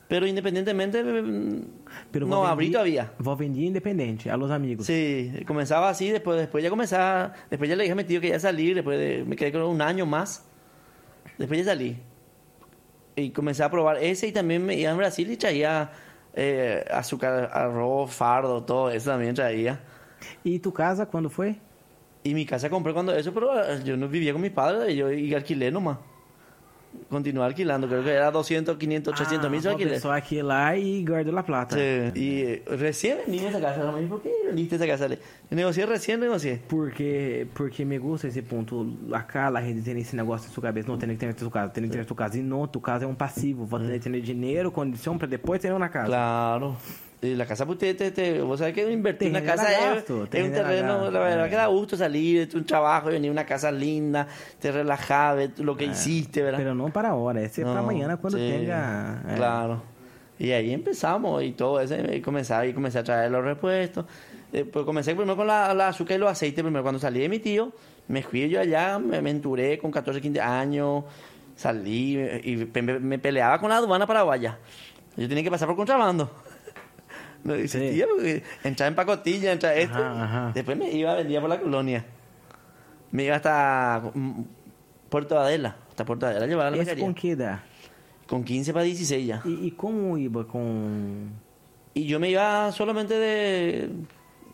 Pero independientemente, mm, Pero no vos abrí todavía. Vos vendia independente, a los amigos. Sí, comenzaba así, después, después ya comenzaba, después ya le dije a mi tío que ya salir, después de- me quedé con un año más, después ya salí. Y comencé a probar ese y también me iba a Brasil y traía eh, azúcar, arroz, fardo, todo eso también traía. E tu casa, quando foi? Y mi casa compré cuando eso, pero eh, yo no vivía con mis padres, yo y alquilé nomás. Continué alquilando, creo que era 200, 500, 300 mil ah, alquiler. Só aqui lá e guardou a plata. Sí, y eh, recién vendí esa casa, me ¿por qué vendiste esa casa? Negocié recién, negocié. Porque, porque me gusta esse ponto. Acá, a rede tem esse negócio na sua cabeça. Não, tem que ter tu casa, tem que ter tu casa. E não, tu casa é um passivo. Vou ter que ter dinheiro, condição para depois ter uma casa. Claro. La casa, pues, te, te, te- vos sabés que invertir en Te una casa es, gasto, es te un terreno, gasto, la verdad eh. que da gusto salir de un trabajo venir a una casa linda, te relajás, ves lo que hiciste, ¿verdad? Pero não para ahora, é para No, amanhã quando sí, tenga. é. Claro. Y ahí empezamos y todo eso, y comenzaba y comencé a traer los repuestos. Eh, pues comencé primero con la, la azúcar y los aceites, primero cuando salí de mi tío, me fui yo allá, me aventuré con 14, 15 años, salí y me, me peleaba con la aduana paraguaya. Yo tenía que pasar por contrabando. No existía, porque entraba en pacotilla, entraba esto. Ajá, ajá. Después me iba a vender por la colonia. Me iba hasta mm, Puerto Adela, hasta Puerto Adela, llevaba la mercadería. com que idade? Con 15 para 16 ya. E como iba com. Y yo me iba solamente de...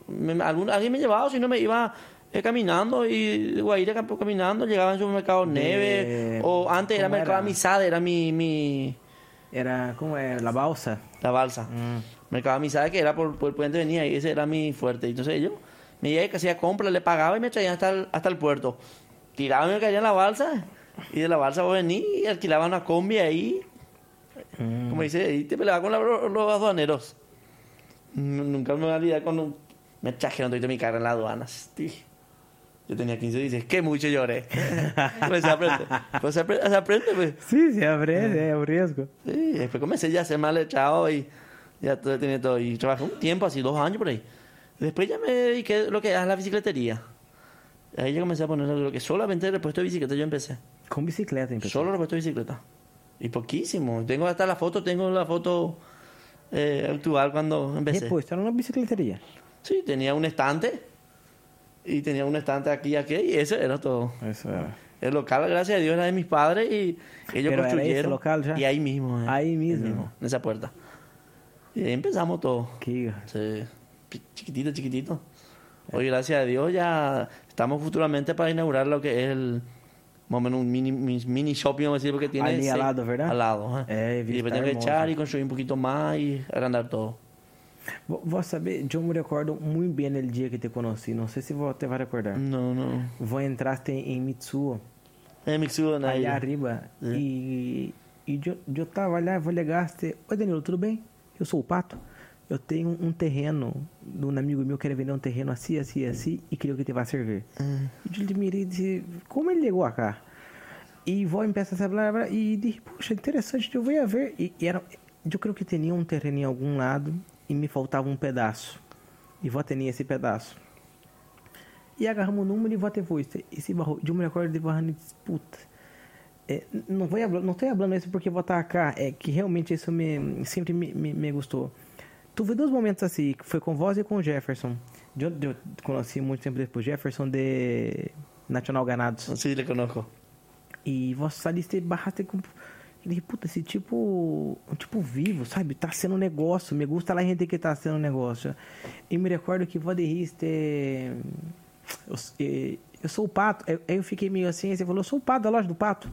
me- algún- alguien me llevaba, o si no me iba eh, caminando y de Guaira cam- caminando, llegaba en supermercado De- Neve, o antes era ¿cómo Mercado era? Amizade, era mi, mi... Era. Como é? La balsa? la balsa. Mercado Amizade, que era por, por el puente venía y ese era mi fuerte. Entonces yo me iba y que hacía compras, le pagaba y me traían hasta el, hasta el puerto. Tiraba y me caía en la balsa y de la balsa vos venís y alquilaba una combi ahí Como dice, y te peleaba con la- los aduaneros. Nunca me voy a olvidar cuando me trajeron todo mi cara en la aduana. Sí. Yo tenía 15 y dices, que mucho lloré. <laughs> pues se aprende. Pues se aprende, se aprende, pues. Sim, se aprende, é o risco. Sí, después comencé ya a ser mal echado y ya todo, tenía todo. Y trabajé un tiempo, así dos años por ahí. Después ya me dediqué a lo que es la bicicletería. Ahí ya comencé a poner lo que solamente el repuesto de bicicleta yo empecé. Com bicicleta? Solo repuesto de bicicleta. Y poquísimo. Tengo hasta la foto, tengo la foto eh, actual cuando empecé. Depois, tu era numa bicicletaria. Sí, tenía un estante. Y tenía un estante aquí y aquí. Y eso era todo. Isso era. El local, gracias a Dios, era de mis padres y ellos Pero era construyeron. ese local ya. Y ahí mismo. eh, Ahí mismo. En esa puerta. Y ahí empezamos todo. Que... Sí, chiquitito, chiquitito. Hoy, gracias a Dios, ya estamos futuramente para inaugurar lo que es el. Más o menos un mini, mini, shopping, vamos a decir, porque tiene. Ali al lado, ¿verdad? Al lado. Eh, y está tengo que echar y construir un poquito más y agrandar todo. Vo- Vos saber, eu me recordo muito bem no dia que te conheci. Não sei se você vai recordar. No, no. Vos entraste em Mitsuo, É, Mixuda, né? allá arriba. É. E, e eu, eu tava lá, vou ligaste. Oi, Danilo, tudo bem? Eu sou o Pato. Eu tenho um terreno de um amigo meu que quer vender um terreno assim, assim, assim, e queria que te vá servir. E eu admirei disse, como ele chegou cá? E vou começar a falar, e disse, poxa, interessante, eu vou ir ver. E, e era, eu creio que tinha um terreno em algum lado e me faltava um pedaço. E vou ter esse pedaço. E agarramos o número e vou ter visto. E se barrou, eu me recordo de barrando e disse, puta. É, não vou não estou falando isso porque vou estar cá, é que realmente isso me sempre me, me, me gostou. Tuve dois momentos assim, que foi com vós e com o Jefferson. Eu, eu conheci muito tempo depois Jefferson de Nacional Ganados. Sí, le conozco. E vós saliste barraste com. Dije, puta, esse tipo. Um tipo vivo, sabe? Tá sendo um negócio. Me gusta lá gente que tá sendo um negócio. E me recordo que vós derriste. Eu, eu sou o pato. Aí aí eu fiquei meio assim, aí você falou, eu sou o pato da loja do pato.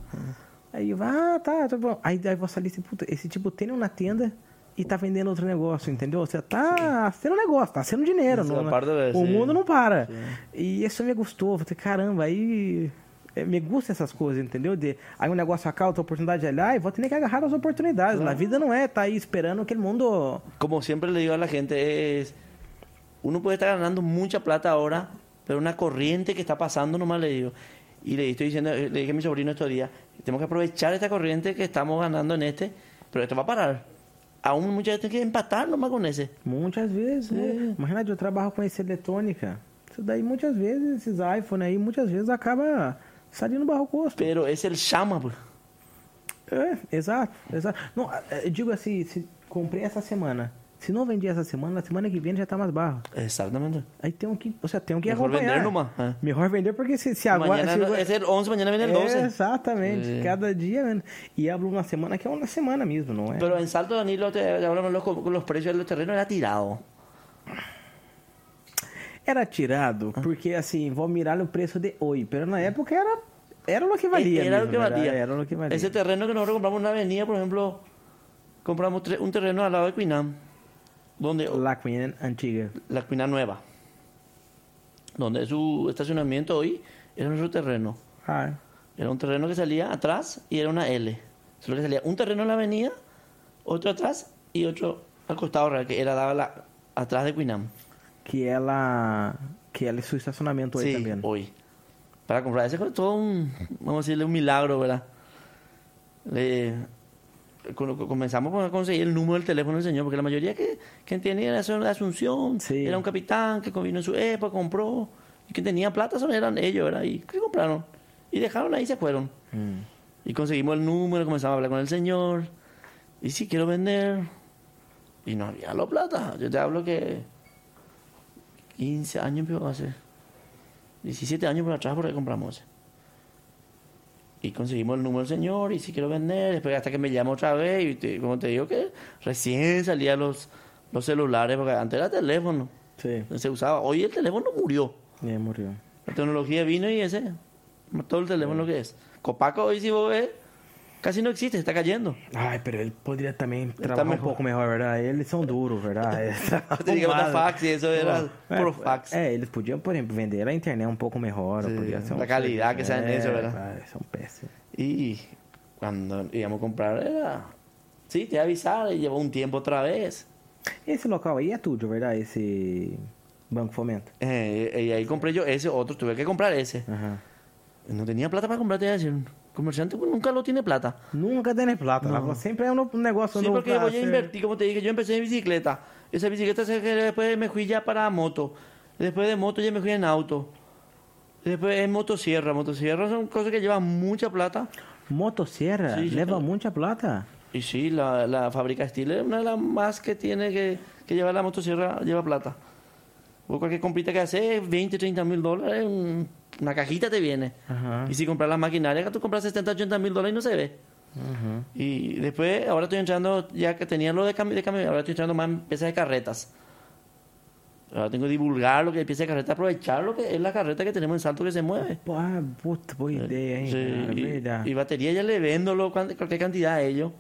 Aí Aí eu, ah, tá, tá bom. Aí, aí você ali, assim, puta, esse tipo tem uma tenda e tá vendendo outro negócio, entendeu? Você tá sendo negócio, tá sendo dinheiro. Não, a parte da- o sim. mundo não para. E isso me gostou. Falei, caramba, aí eh, me gusta essas coisas, entendeu? De, aí um negócio acaba, outra oportunidade é lá e vou ter que agarrar as oportunidades. A vida não é tá aí esperando que o mundo... Como siempre le digo a la gente, es, uno puede estar ganando mucha plata ahora, pero una corriente que está pasando nomás le digo. Y le estoy diciendo, le dije a mi sobrino estos días, tenemos que aprovechar esta corriente que estamos ganando en este, pero esto va a parar. Aún mucha gente tiene que empatar nomás con esse. Muitas vezes, né? Imagina, eu trabalho com esse eletrônica. Isso daí, muitas vezes, esses iPhone aí, muitas vezes acaba saindo barro custo. Pero es el llama, pues. É, exato, exato. Não, eu digo assim, comprei essa semana. Se não vendi essa semana, na semana que vem já tá mais barro. Exactamente. Aí tem que, você tem que Mejor acompanhar. vender nomás, é. Melhor vender porque se, se agora... mañana se el 11, mañana viene el 12. Exatamente, Sí. cada dia, mano. E abro uma semana que é uma semana mesmo, não é? Pero en Salto Danilo, te, con los, con los precios de los terrenos era tirado. Era tirado, Ah. porque assim, vou mirar o preço de hoje, pero na época era era o que valia. era lo que ¿verdad? valía. Era o que valia. Ese terreno que nosotros compramos una avenida, por ejemplo, compramos un terreno al lado de Quinam, donde La Queen antiga. la Quinam nueva, donde su estacionamiento hoy era nuestro terreno. Ah, Era un terreno que salía atrás y era una L. Solo que salía un terreno en la avenida, otro atrás y otro al costado, real, que era daba la, atrás de Quinam. que ela que ela é seu estacionamento aí Sí, também. hoy. Para comprar ese fue todo un, vamos a decirle, un milagro, ¿verdad? Le- comenzamos a conseguir el número del teléfono del señor, porque la mayoría que, que tenía era de Asunción, Sí. era un capitán que vino en su época, compró, y que tenía plata, solo eran ellos, ¿verdad? Y que compraron. Y dejaron ahí y se fueron. Hum. Y conseguimos el número, comenzamos a hablar con el señor. Y si quiero vender. Y no había la plata. Yo te hablo que 15 años hacer. 17 años por atrás por ahí compramos ese. Y conseguimos el número del señor y si quiero vender. Después hasta que me llama otra vez. Y te- como te digo que recién salían los, los celulares. Porque antes era teléfono. Sim. Se usaba. Hoy el teléfono murió. É, morreu. La tecnología vino y ese, todo el teléfono que es. Copaco hoy si vos ves, casi no existe, está cayendo. Ai, pero ele poderia também trabalhar um melhor. pouco melhor, verdade? Eles são duros, que <laughs> botar fax e isso era por fax. É, eles podiam, por exemplo, vender a internet um pouco melhor. Sí, la calidad que sea en é, eso, ¿verdad? cara, São péssimos. Y cuando íbamos a comprar era, sí, te avisar y llevó un tiempo otra vez. Esse local aí é tudo, verdade? Esse Banco Fomento. Eh, y ahí compré yo ese, otro, tuve que comprar ese. Aham. No tenía plata para comprar, te Un comerciante pues, nunca lo tiene plata. Nunca tem plata, Não. né? sempre é um negócio Sí, porque voy a invertir, como te dije, yo empecé en bicicleta. Esa bicicleta después me fui ya para moto. Después de moto ya me fui en auto. Después en motosierra. Motosierra son cosas que llevan mucha plata. Motosserra Sim, leva já- muita plata. Y sí, la, la fábrica Steel es una de las más que tiene que, que llevar la motosierra, lleva plata. Vos cualquier comprita que haces, 20, 30 mil dólares, un- una cajita te viene. Ajá. Y si compras la maquinaria, que tú compras 70, 80 mil dólares y no se ve. Y después, ahora estoy entrando, ya que tenía lo de cambio, de cambio ahora estoy entrando más en piezas de carretas. Ahora tengo que divulgar lo que es pieza de carreta, aprovechar lo que es la carreta que tenemos en Salto que se mueve. Ah, puta, boa ideia, hein, Sí, y, y batería ya le vendo lo, cualquier cantidad a ellos,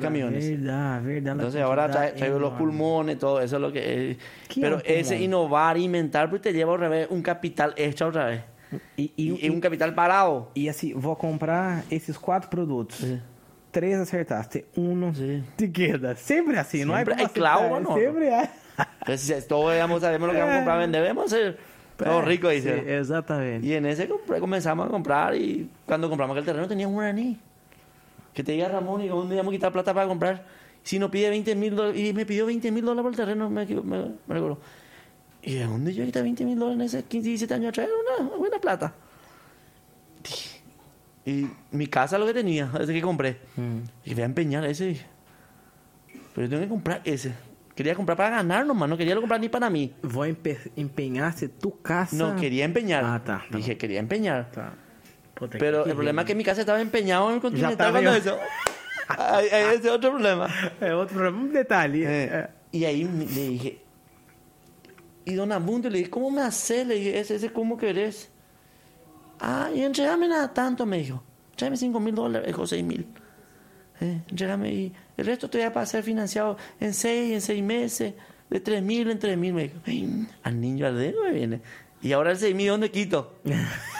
camiones. Verdade, verdade. Entonces ahora trae- traigo los pulmones, todo eso es lo que es. ¿Qué Pero ese innovar, inventar, pues te lleva otra vez un capital extra otra vez. E, Y, y un capital parado. e assim, vou comprar esses quatro produtos. Sí. Três acertaste, um Sí. te queda. Assim, não é Sempre como é clavo, mano. Sempre é. Entonces todos digamos, sabemos lo que vamos a comprar, vender, debemos ser todos ricos, Sí, dice. exatamente. Y en ese compré- comenzamos a comprar y cuando compramos aquel terreno tenía un guaraní. Que te diga Ramón y dónde íbamos a quitar plata para comprar. Si nos pide 20 mil dólares, y me pidió 20 mil dólares por el terreno, me, me, me recuerdo. ¿Y de dónde yo quité 20 mil dólares en ese 15, 17 años atrás? Era una buena plata. Y mi casa lo que tenía, ese que compré. Hum. Y voy a empeñar ese. Pero yo tengo que comprar ese. Quería comprar para ganar nomás, no quería lo comprar ni para mí. Vou empe- empenhar-se tu casa. No, quería empeñar. Ah, tá, tá Dije, quería empeñar. Tá. Puta, Pero el problema es que mi casa estaba empeñado en el continental cuando eso. <laughs> Ahí- es otro problema. É outro problema. Um detalhe. Eh, é, y ahí me- le dije, y don Abundo le dije, ¿cómo me haces? Le dije, ese, ese, ¿cómo querés? Ah, y entregame nada tanto, me dijo. tráeme 5 mil dólares, dijo 6 mil. Eh, entrégame y el resto te voy a pasar financiado en 6, en 6 meses, de 3 mil en 3 mil. Me dijo, "Ay, al niño al dedo me viene. Y ahora el 6 mil, ¿dónde quito? <laughs>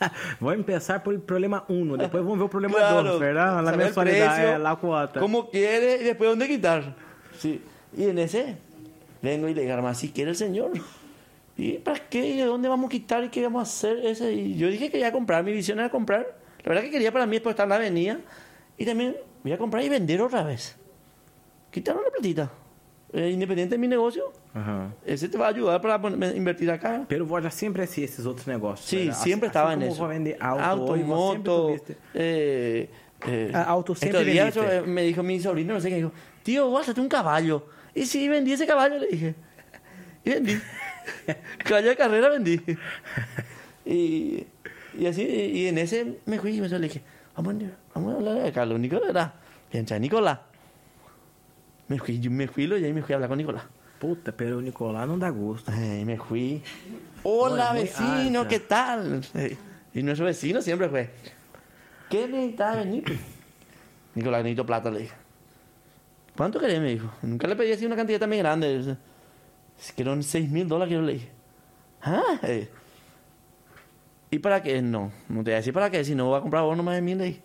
<laughs> Vou empezar por problema 1, depois vamos ver o problema Claro, 2, ¿verdad? La mensualidad, precio, la cuota. ¿Cómo quiere y después dónde quitar? Sí. Y en ese, vengo y le digo, si quiere el señor. ¿Y para qué? ¿Y de dónde vamos a quitar? ¿Y qué vamos a hacer? Ese? Y yo dije que iba a comprar, mi visión era comprar. La verdad que quería para mí después estar en la avenida. Y también voy a comprar y vender otra vez. Quitaron la platita. Eh, independiente de mi negocio, Ajá. ese te va a ayudar para invertir acá. Pero vos já sempre hacía esses outros negócios. Sí, ¿verdad? siempre Así- estaba así en como eso. vos vender auto, auto hoy, vos moto. Eh, eh, Ah, auto vendiste. yo, eh, me dijo mi sobrino, no sé qué, dijo, tío, guárdate un caballo. Y sí, vendí ese caballo, le dije. Y vendí. <laughs> caballo de carrera vendí. y, y así, y en ese me fui y me le dije, vamos, a- vamos a hablar de acá, lo único era, piensa, Nicolás. Me fui, me fui, y ahí me fui a hablar con Nicolás. Puta, pero Nicolás não dá gosto. Ay, me fui. Hola, vecino, alta. ¿qué tal? Eh, Y nuestro vecino siempre fue. ¿Qué necesitas venir? Nicolás, necesito plata, le dije. ¿Cuánto querés? Me dijo. Nunca le pedí así una cantidad tan grande. Que eran 6 mil dólares yo le dije. ¿Ah? Eh. ¿Y para qué? No, no te voy a decir para qué, si no voy a comprar vos nomás de mil, le dije.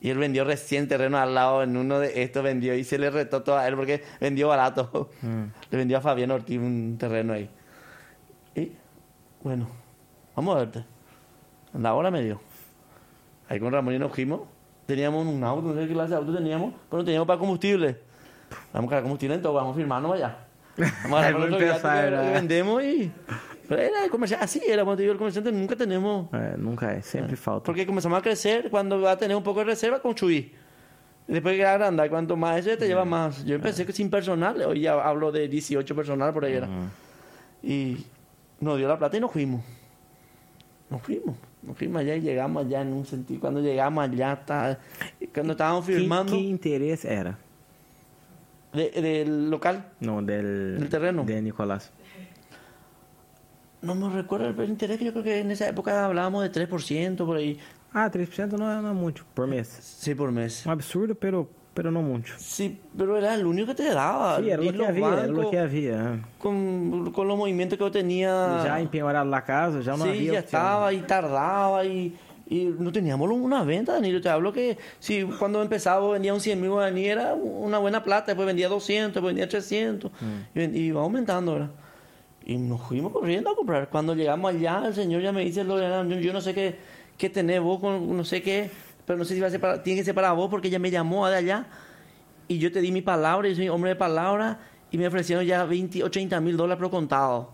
Y él vendió recién terreno al lado, en uno de estos vendió y se le retó todo a él porque vendió barato. Le vendió a Fabián Ortiz un terreno ahí. Y bueno, vamos a verte. La hora me dio. Ahí con Ramón y nos fuimos. Teníamos un auto, no sé qué clase de auto teníamos, pero no teníamos para combustible. Vamos a cargar combustible en todo, vamos a firmarnos allá. Vamos a agarrar <laughs> vendemos y. Pero era el comercial, así era, digo, el comerciante nunca tenemos. É, nunca é, sempre falta. Porque comenzamos a crecer, cuando va a tener un poco de reserva, construir. Y Después que agrandar, cuanto más eso te lleva más. Yo empecé que sin personal, hoy ya hablo de 18 personal por ahí era. Y nos dio la plata y nos fuimos. Nos fuimos. Nos fuimos allá y llegamos allá en un sentido. Cuando llegamos allá, está, cuando estábamos firmando que interesse era? de- del local, Não, del, Del terreno. De Nicolás. No me recuerdo el interés, que yo creo que en esa época hablábamos de 3% por ahí. Ah, 3% não é, não é muito por mês. Sí, por mes. Absurdo, pero, pero não muito. Sí, pero era el único que te daba. Sí, era Y lo que era lo que havia. con, con los movimientos que yo tenía. Já empenhorado la casa, já não sí, havia ya opção. estaba y tardaba y, y no teníamos una venta, Danilo. Te hablo que si cuando empezaba vendía un 100 mil guaraní era una buena plata, después vendía 200, después vendía 300 y, ven- y iba aumentando, ¿verdad? Y nos fuimos corriendo a comprar. Cuando llegamos allá, el señor ya me dice, yo, no sé qué, qué tenés vos, no sé qué, pero no sé si va a ser para, tiene que ser para vos porque ella me llamó de allá y yo te di mi palabra, yo soy hombre de palabra y me ofrecieron ya 20 o 30 mil dólares por contado.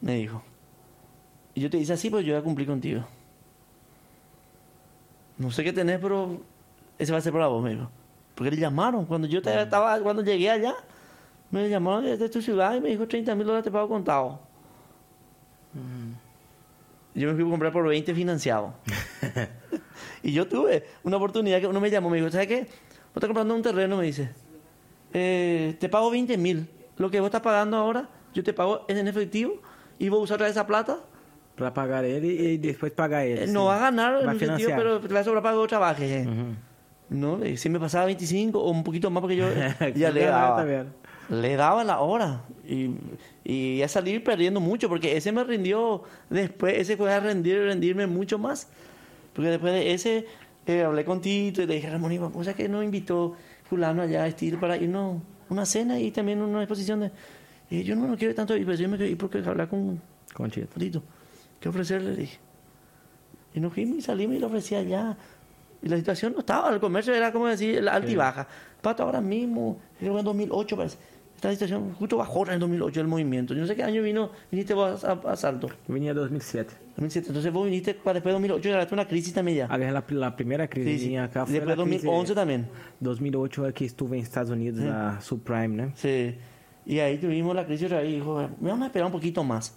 Me dijo. Y yo te dije así, pues yo voy a cumplir contigo. No sé qué tenés, pero ese va a ser para vos, me dijo. Porque le llamaron. Cuando yo estaba, cuando llegué allá, me llamaron desde tu ciudad y me dijo 30 mil dólares te pago contado. Yo me fui a comprar por 20 financiado. <laughs> <laughs> y yo tuve una oportunidad que uno me llamó, me dijo, ¿sabes qué? Vos estás comprando un terreno, me dice. Eh, te pago 20 mil. Lo que vos estás pagando ahora, yo te pago en efectivo y vos usar esa plata. Pra pagar ele e depois pagar ele. Eh, no va a ganar en Vai un sentido, pero te va a sobrar para que vos trabajes. eh. Uhum. No, le- si me pasaba 25 o un poquito más porque yo <laughs> ya le daba. Le daba la hora. Y, y a salir perdiendo mucho porque ese me rindió después, ese fue a rendir, rendirme mucho más. Porque después de ese eh, hablé con Tito y le dije, Ramón, Iván, cosa que nos invitó fulano allá a para irnos a una cena y también una exposición de... Y yo no, no quiero tanto ir, pero yo me quiero ir porque hablar con, Contigo. Tito, ¿qué ofrecerle? Le dije. Y nos fuimos y salimos y le ofrecí allá. Y la situación no estaba, el comercio era como decir, la alta y baja. Pato ahora mismo, creo que en 2008 parece. Esta situación justo bajó en el 2008 el movimiento. Yo no sé qué año vino, viniste vos a, a, a Salto. Vinha 2007. 2007. Entonces vos viniste para después de 2008 y ganaste una crisis también ya. A, la primeira crise Sí, sí. vinha cá Y foi después de a crise 2011 también. 2008 é que estuve em Estados Unidos, a Subprime, né? Sí. Y ahí tuvimos la crisis y dijo, me vamos a esperar un poquito más.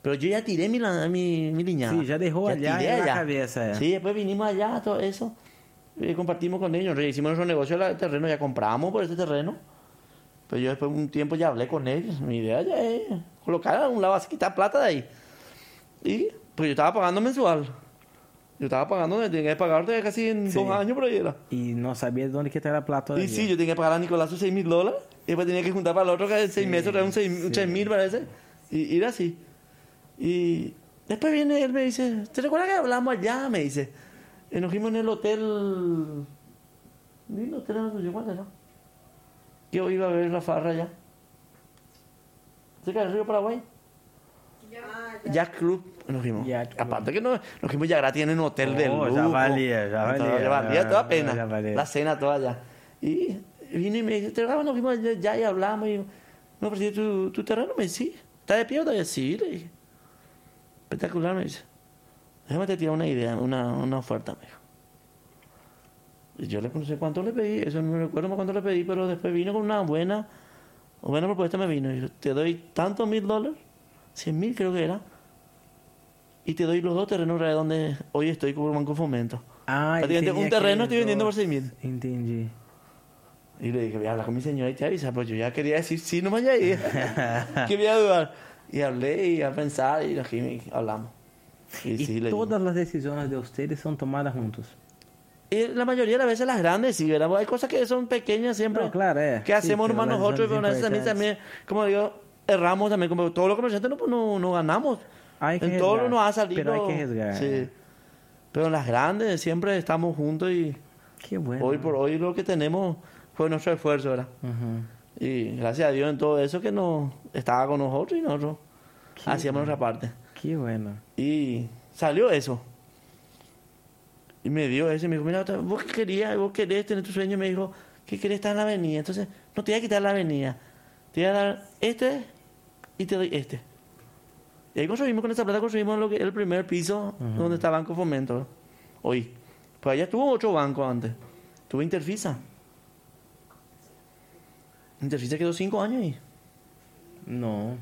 Pero yo ya tiré mi, la- mi, mi liñada. Sí, ya dejó allá tiré en la cabeza, eh. Sí, después vinimos allá, todo eso. Y compartimos con ellos. Hicimos nuestro negocio del terreno, ya compramos por ese terreno. Pero yo después de un tiempo ya hablé con ellos. Mi idea ya es colocar a un lado, así quitar plata de ahí. Y pues yo estaba pagando mensual. Yo estaba pagando, tenía que pagar casi en Sí. dos años por ahí era. Y no sabía de dónde que era la plata. Y sí, yo tenía que pagar a Nicolás sus 6 mil dólares. Y después tenía que juntar para el otro que en seis meses era un 6 mil parece. Y era así. Y después viene él me dice, ¿te recuerdas que hablamos allá? Me dice. Y nos fuimos en el hotel... ¿Y el hotel era tuyo? ¿Cuál era? Que hoy iba a ver la farra allá. Cerca del río Paraguay. Jack Club nos fuimos. Aparte que no, nos fuimos ya gratis en un hotel de Oh, lujo. ya valía, ya valía, ya valía ya- toda pena. ya. La cena toda ya. Y vino y me dice, ¿te nos fuimos ya y hablamos? Y me ofrecí tu, tu terreno. Me dice, sí. ¿Está de pie o todavía? Sí, le dije. Espectacular, me dice. Déjame te tirar una idea, una, una oferta, me dijo. Yo le no sé cuánto le pedí, eso no me recuerdo más cuánto le pedí, pero después vino con una buena, buena propuesta me vino. Y dijo, te doy tantos mil dólares, cien mil creo que era, y te doy los dos terrenos reales donde hoy estoy como Banco Fomento. Ah, un terreno estoy vendiendo por seis mil. Entendí. Y le dije, voy a hablar con mi señora y te avisa, pues yo ya quería decir sí, no me ido. que voy a dudar. Y hablé y a pensar y aquí hablamos. Y, sí, todas las decisiones de ustedes son tomadas juntos. Y la mayoría de las veces las grandes, sí, ¿verdad? Hay cosas que son pequeñas siempre. No, claro, eh. Que Sí, hacemos las nosotros, pero veces también, también, como digo, erramos también. Como todos los comerciantes no, pues, no, no ganamos. Hay que en todo arriesgar, nos ha salido. pero hay que arriesgar. Sí. Pero en las grandes siempre estamos juntos y Qué bueno. hoy por hoy lo que tenemos fue nuestro esfuerzo, ¿verdad? Y gracias a Dios en todo eso que nos estaba con nosotros y nosotros hacíamos nuestra parte. Qué bueno. Y salió eso. Y me dio eso y me dijo, mira, vos querías, vos querés tener tu sueño, me dijo, ¿qué querés estar en la avenida? Entonces, no te voy a quitar la avenida, te voy a dar este y te doy este. Y ahí construimos, con esa plata construimos lo que el primer piso donde está Banco Fomento. Hoy. Pues allá tuvo ocho bancos antes. Tuvo Interfisa. Interfisa quedó cinco años ahí. No.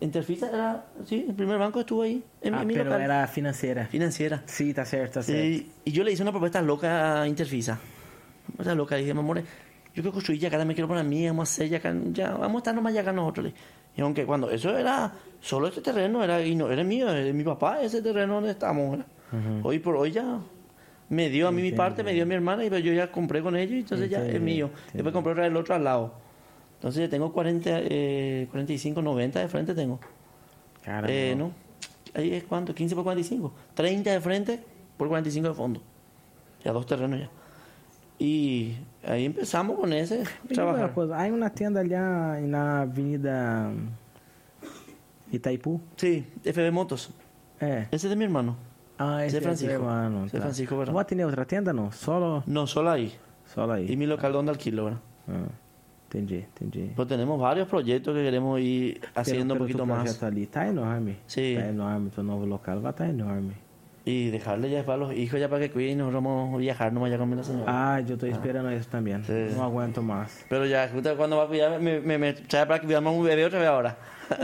Interfisa era, sí, el primer banco estuvo ahí, en, Ah, en mi pero local. era financiera. Financiera. Sí, está cierto, está cierto. Y yo le hice una propuesta loca a Interfisa. Una propuesta loca. Dije, amor, yo quiero construir ya acá, me quiero poner a mí, vamos a hacer ya acá, ya, vamos a estar nomás ya acá nosotros. Y aunque cuando eso era solo este terreno, era, y no era mío, era mi papá, ese terreno donde estamos. ¿verdad? Hoy por hoy ya me dio a mí mi parte, me dio a mi hermana, y pues yo ya compré con ellos, y entonces ya es mío. Después compré otra del otro al lado. Entonces ya tengo 40, eh, 45, 90 de frente tengo. Caramba. Eh, no. Ahí es cuánto, 15 por 45. 30 de frente por 45 de fondo. Ya dos terrenos ya. Y ahí empezamos con ese una trabajar. coisa, Hay una tienda allá na Avenida Itaipu? Sí, FB Motos. É. Ese es de mi hermano. Ah, Ese esse é Francisco. é Francisco. Francisco Verão. Vai ter outra tenda, não? Solo, No, solo ahí. solo aí. Y mi local donde alquilo, ¿verdad? Ah, entendi, entendi. Pues tenemos varios proyectos que queremos ir haciendo Pero- pero poquito tu más. projeto ali tá enorme. Sí. Tá enorme, tu novo local vai estar enorme. Y dejarle ya para los hijos ya para que cuiden y nosotros vamos a viajar nomás ya con la señora. Ah, eu tô esperando isso também. Sí. Não aguento mais. Pero ya, justo cuando va a cuidar, me, me, me trae para que cuidamos un bebé otra vez ahora.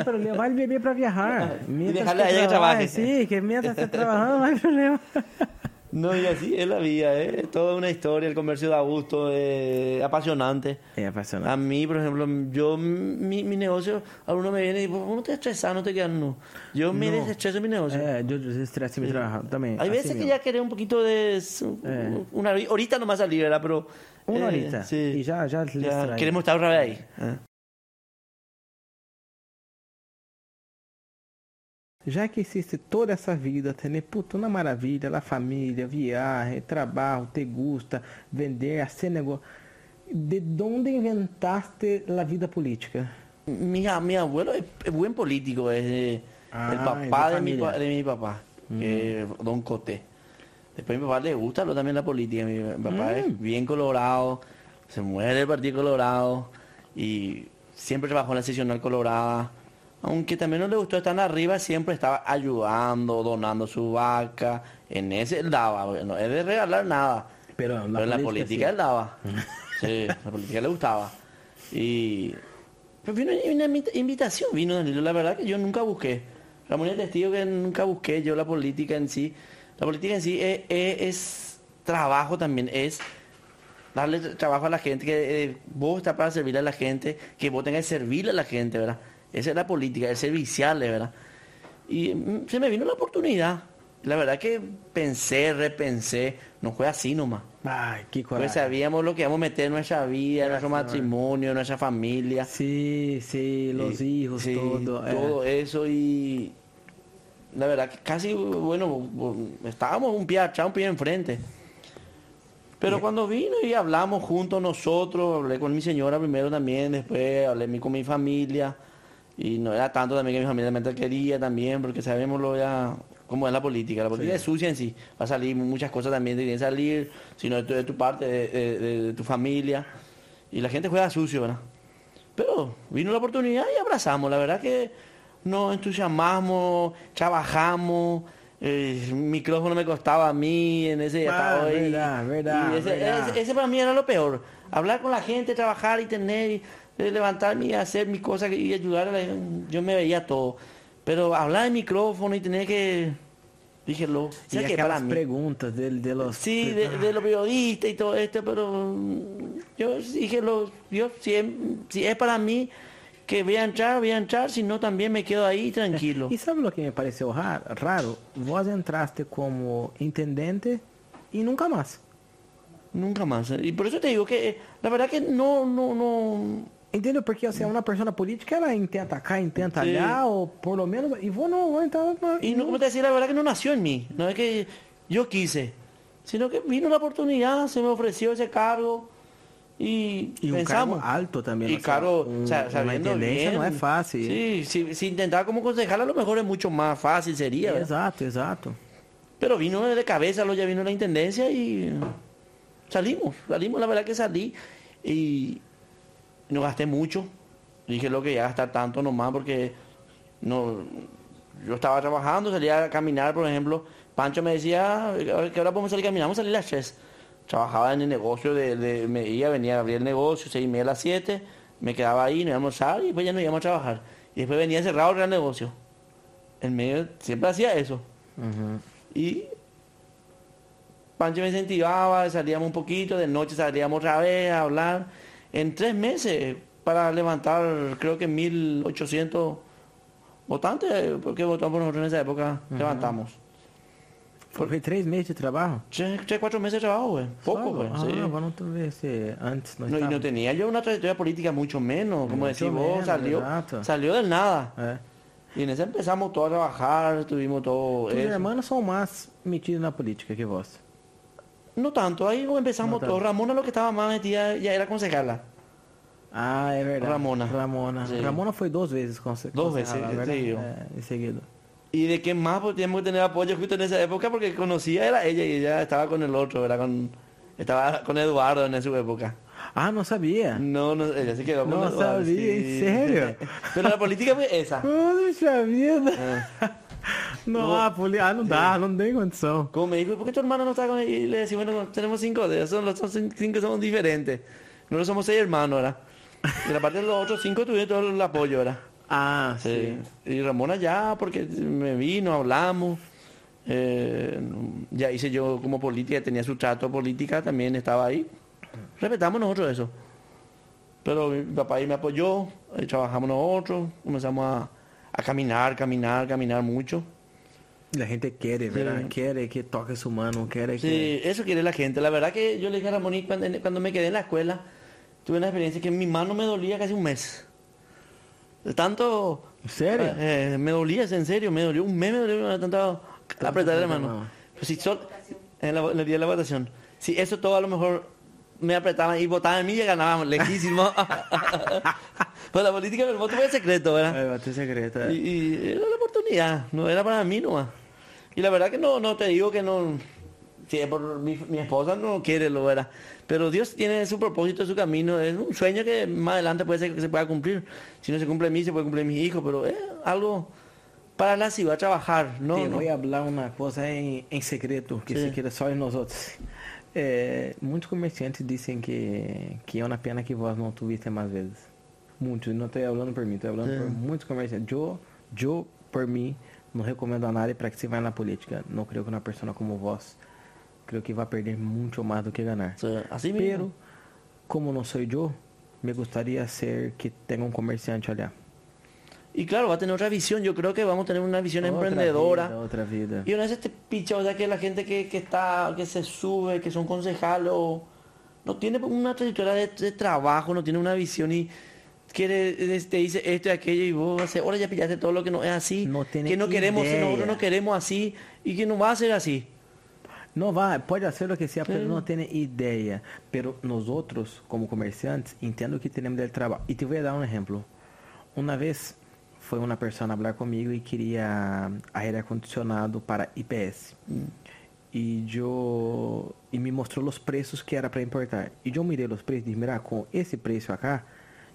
Pero levar ele bebê pra viajar. <laughs> Mientras dejarle a ella que trabaje. Sí, que mientras esté trabajando no hay problema. <laughs> No, y así es la vida, ¿eh? Toda una historia, el comercio da gusto, eh, apasionante. É A apaixonante. mí, por ejemplo, yo, mi, mi negocio, alguno me viene y dice, "¿Vos no te estresas, no te quedas, no. Yo me No. desestreso mi negocio. É, eu desestresse me trabalhar também. Hay veces que mesmo. ya querés un poquito de... Eh. Una, ahorita nomás salir, ¿verdad? Pero... Uma eh, horita. Sí. Já, lhe Ya extrai. queremos estar otra vez ahí. Já que existe toda essa vida, ter puta, uma maravilha, a família, viagem, trabalho, te gusta, vender, hacer negócio. ¿De onde inventaste a vida política? Mi, mi abuelo es, es buen político, es eh, Ah, el papá de mi, de papá, es Don Coté. Después a mi papá le gusta lo, también la política. Mi, mi papá es bien colorado, se muere el Partido Colorado y siempre trabajó en la seccional colorada. Aunque también no le gustó estar arriba, siempre estaba ayudando, donando su vaca. En ese él daba, no es de regalar nada. Pero la Pero en la política, sí. él daba. <laughs> Sí, la política le gustaba. Y pues vino una invita- invitación, vino Danilo, la verdad que yo nunca busqué. Ramón es testigo que nunca busqué yo la política en sí. La política en sí es, es- es trabajo también, es darle trabajo a la gente, que eh, vos estás para servirle a la gente, que vos tengas que servirle a la gente, ¿verdad? Esa es la política, el servicial, ¿verdad? Y mm, se me vino la oportunidad. la verdad que pensé, repensé, no fue así nomás. Ay, qué Pues sabíamos lo que íbamos a meter en nuestra vida, en nuestro matrimonio, en nuestra familia. Sí, sí, los Y- hijos, sí, todo. eh. todo eso y la verdad que casi, bueno, estábamos un pie atrás, un pie enfrente. Pero cuando vino y hablamos juntos nosotros, hablé con mi señora primero también, después hablé con mi familia y no era tanto también que mi familia me quería también, porque sabemos lo ya cómo es la política. La política Sí. es sucia en sí, va a salir muchas cosas también que salir, si no de tu, de tu parte, de, de- de- de tu familia. Y la gente juega sucio, ¿verdad? Pero vino la oportunidad y abrazamos. La verdad que nos entusiasmamos, trabajamos. eh, el micrófono me costaba a mí en ese Ah, estado ahí. verdad, verdad, Y ese, verdad. ese- ese para mí era lo peor. Hablar con la gente, trabajar y tener, y, levantarme y hacer mis cosas y ayudar a la Yo me veía todo. Pero hablar en micrófono y tener que... Dije, lo... Y ¿sabes aquellas Para mí. preguntas de, de los... Sí, de, de los periodistas y todo esto, pero mm, yo dije, lo, yo, si, es, si es para mí que voy a entrar, voy a entrar, si no también me quedo ahí tranquilo. <laughs> E sabe o que me pareceu ra- raro? Vos entraste como intendente e nunca mais. Nunca más. ¿eh? Y por eso te digo que la verdad que no, no, no... Entendeu? Porque assim, uma pessoa política, ela intenta cá, intenta allá, ou por lo menos... E vos não, vos então... Y no, como te decía, la verdad que no nació en mí, no es que yo quise, sino que vino la oportunidad, se me ofreció ese cargo y, um pensamos. cargo alto também. Y assim, claro, um, sa- uma sabiendo bien. não é fácil. Sí, si, si intentar como concejal a lo mejor es mucho más fácil sería. ¿verdad? Exato, exato. Pero vino de cabeza, lo ya vino la intendencia y salimos, salimos, la verdad que salí y no gasté mucho. Dije lo que ya gastar tanto nomás porque no yo estaba trabajando, salía a caminar, por ejemplo. Pancho me decía, ¿qué hora podemos salir a caminar? Vamos a salir a las 3. Trabajaba en el negocio, de, de- me iba, venía a abrir el negocio, seis y media a las 7, me quedaba ahí, nos íbamos a almorzar y después ya nos íbamos a trabajar. Y después venía cerrado el gran negocio. En medio, siempre hacía eso. Y Pancho me incentivaba, salíamos un poquito, de noche salíamos otra vez a hablar. En tres meses, para levantar creo que 1.800 votantes, porque votamos por nosotros en esa época, levantamos. Foi três meses de trabalho? Tres, tres, cuatro meses de trabajo, güey. Poco, güey. Ah, sí. vamos ver se antes não No, y no tenía yo una trayectoria política mucho menos, como Mucho decís vos, salió, salió del nada. É. Y en ese empezamos todo a trabajar, tuvimos todo Os eso. irmãos são mais metidos na política que vós. No tanto, ahí empezamos No todo. Ramona lo que estaba más metida ya era concejala. Ah, é verdade. Ramona. Ramona. Ramona Duas concejala, vezes, verdade? sim. É, em seguida. Y de qué más pues, teníamos que tener apoyo justo en esa época porque conocía era ella y ella estaba con el otro, era con estaba con Eduardo en su época. Ah, não sabia. No, no, ella se quedó con No Eduardo. sabía, ¿en serio? <laughs> Pero la política fue esa. Poxa vida. Eh, Não, ah, poli... ah, não dá, não tem condição. Como me dijo, ¿por qué tu hermano no está con? Y le decía, bueno, tenemos cinco de esos, los cinco somos diferentes. Nosotros somos seis hermanos, ¿verdad? Y aparte de los otros cinco tuvieron todo el apoyo, ¿verdad? <laughs> Ah, Sí. Y Ramona ya, porque me vino, hablamos. eh, ya hice yo como política, tenía su trato política, también estaba ahí. Respetamos nosotros eso. Pero mi papá ahí me apoyó, ahí trabajamos nosotros, comenzamos a, a caminar, caminar, caminar mucho. A gente quer, verdade? Sim. Quer que toque su mano, quer que... Sí, eso quiere la gente. La verdad que yo le dije a Ramón cuando, cuando me quedé en la escuela, tuve una experiencia que mi mano me dolía casi un mes. De tanto... Em sério? Eh, me dolía, en serio, me dolió un mes, me dolió de tanto apretar la la mano. mano. Pues si sol, en, la, en el día de la votación, si eso todo a lo mejor me apretaban y votaban en mí, ya ganábamos, lejísimo. <laughs> pues la política del voto fue secreto, ¿verdad? É, bateu secreta. Y, y era la oportunidad, no era para mí nomás. Y la verdad que no, no te digo que no, si es por mi, mi esposa no quiere lo verá. Pero Dios tiene su propósito, su camino, es un sueño que más adelante puede ser que se pueda cumplir. Si no se cumple en mí, se puede cumplir en mis hijos, pero es algo para la ciudad trabajar, ¿no? Te no. vou falar uma coisa em, em secreto, que se em nós outros. É, muitos comerciantes dizem que, que é uma pena que vós não tuviste mais vezes. Muitos, não estou falando por mim, estou falando por muitos comerciantes. Eu, eu, por mim, não recomendo a nadie para que se vá na política. Não creio que uma pessoa como vós, creio que vai perder muito mais do que sea, así Pero, mismo. como não sou eu, me gostaria ser que tenha um comerciante allá. Y claro, va a tener otra visión. Yo creo que vamos a tener una visión Otra emprendedora. vida, otra vida. Y una vez este picha, o sea, que la gente que, que está, que se sube, que son concejales, no tiene una trayectoria de, de trabajo, no tiene una visión y quiere, te dice esto y aquello y vos hace, ahora ya pillaste todo lo que no es así, No tiene que no queremos, nosotros no queremos así y que no va a ser así. Não vai, pode ser o que seja, pero não tem ideia. Pero nós outros, como comerciantes, entendo que temos del trabalho. E te vou dar um exemplo. Uma vez foi uma pessoa falar comigo e queria aire acondicionado para IPS. E eu e me mostrou os preços que era para importar. E eu mirei os preços e disse, mira, com esse preço acá,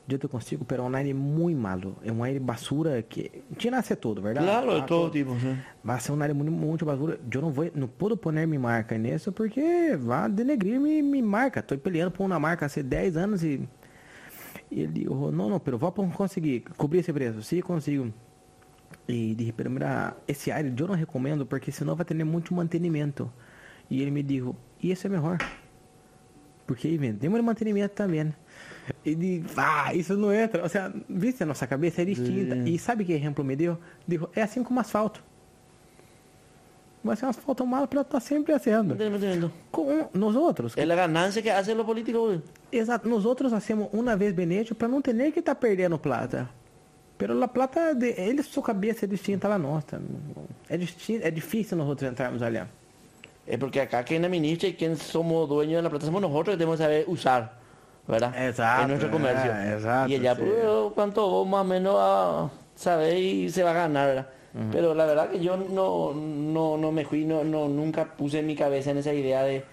eu te consigo, pero é um aire muito malo. É um aire basura que tinha ser todo, verdade? Claro, de Ah, todo tipo. sí. Vai ser uma área muito, muito basura. Eu não vou, não puedo poner minha marca nisso porque vai denegrir minha, minha marca. Estou peleando por uma marca há 10 anos e, e ele dijo, não, não, pero vou conseguir cobrir esse preço. Sim, consigo. E disse, pero mira, esse área eu não recomendo porque senão vai ter muito mantenimento. E ele me disse, e isso é melhor. Porque aí vendemos de mantenimento também. E digo, ah, isso não entra. Ou seja, viste, a nossa cabeça é distinta. Sim. E sabe que exemplo me deu? Digo, é assim como asfalto. Vai ser um asfalto malo para estar sempre haciendo. entiendo, no entiendo. Com nós outros. Es la ganancia que hacen los políticos. güey. Exato, nós outros hacemos uma vez hecho para não ter que estar perdendo plata. Pero a plata, de, eles, sua cabeça é distinta da nossa. É, distin, é difícil nós outros entrarmos ali. Es porque acá quien administra y quien somos dueños de la plata somos nosotros que tenemos que saber usar, ¿verdad? Exacto, En nuestro comercio. eh, exacto, Y allá, sí. pues, cuánto vos más o menos a saber y se va a ganar, ¿verdad? Pero la verdad que yo no, no, no me fui, no, no, nunca puse en mi cabeza en esa idea de,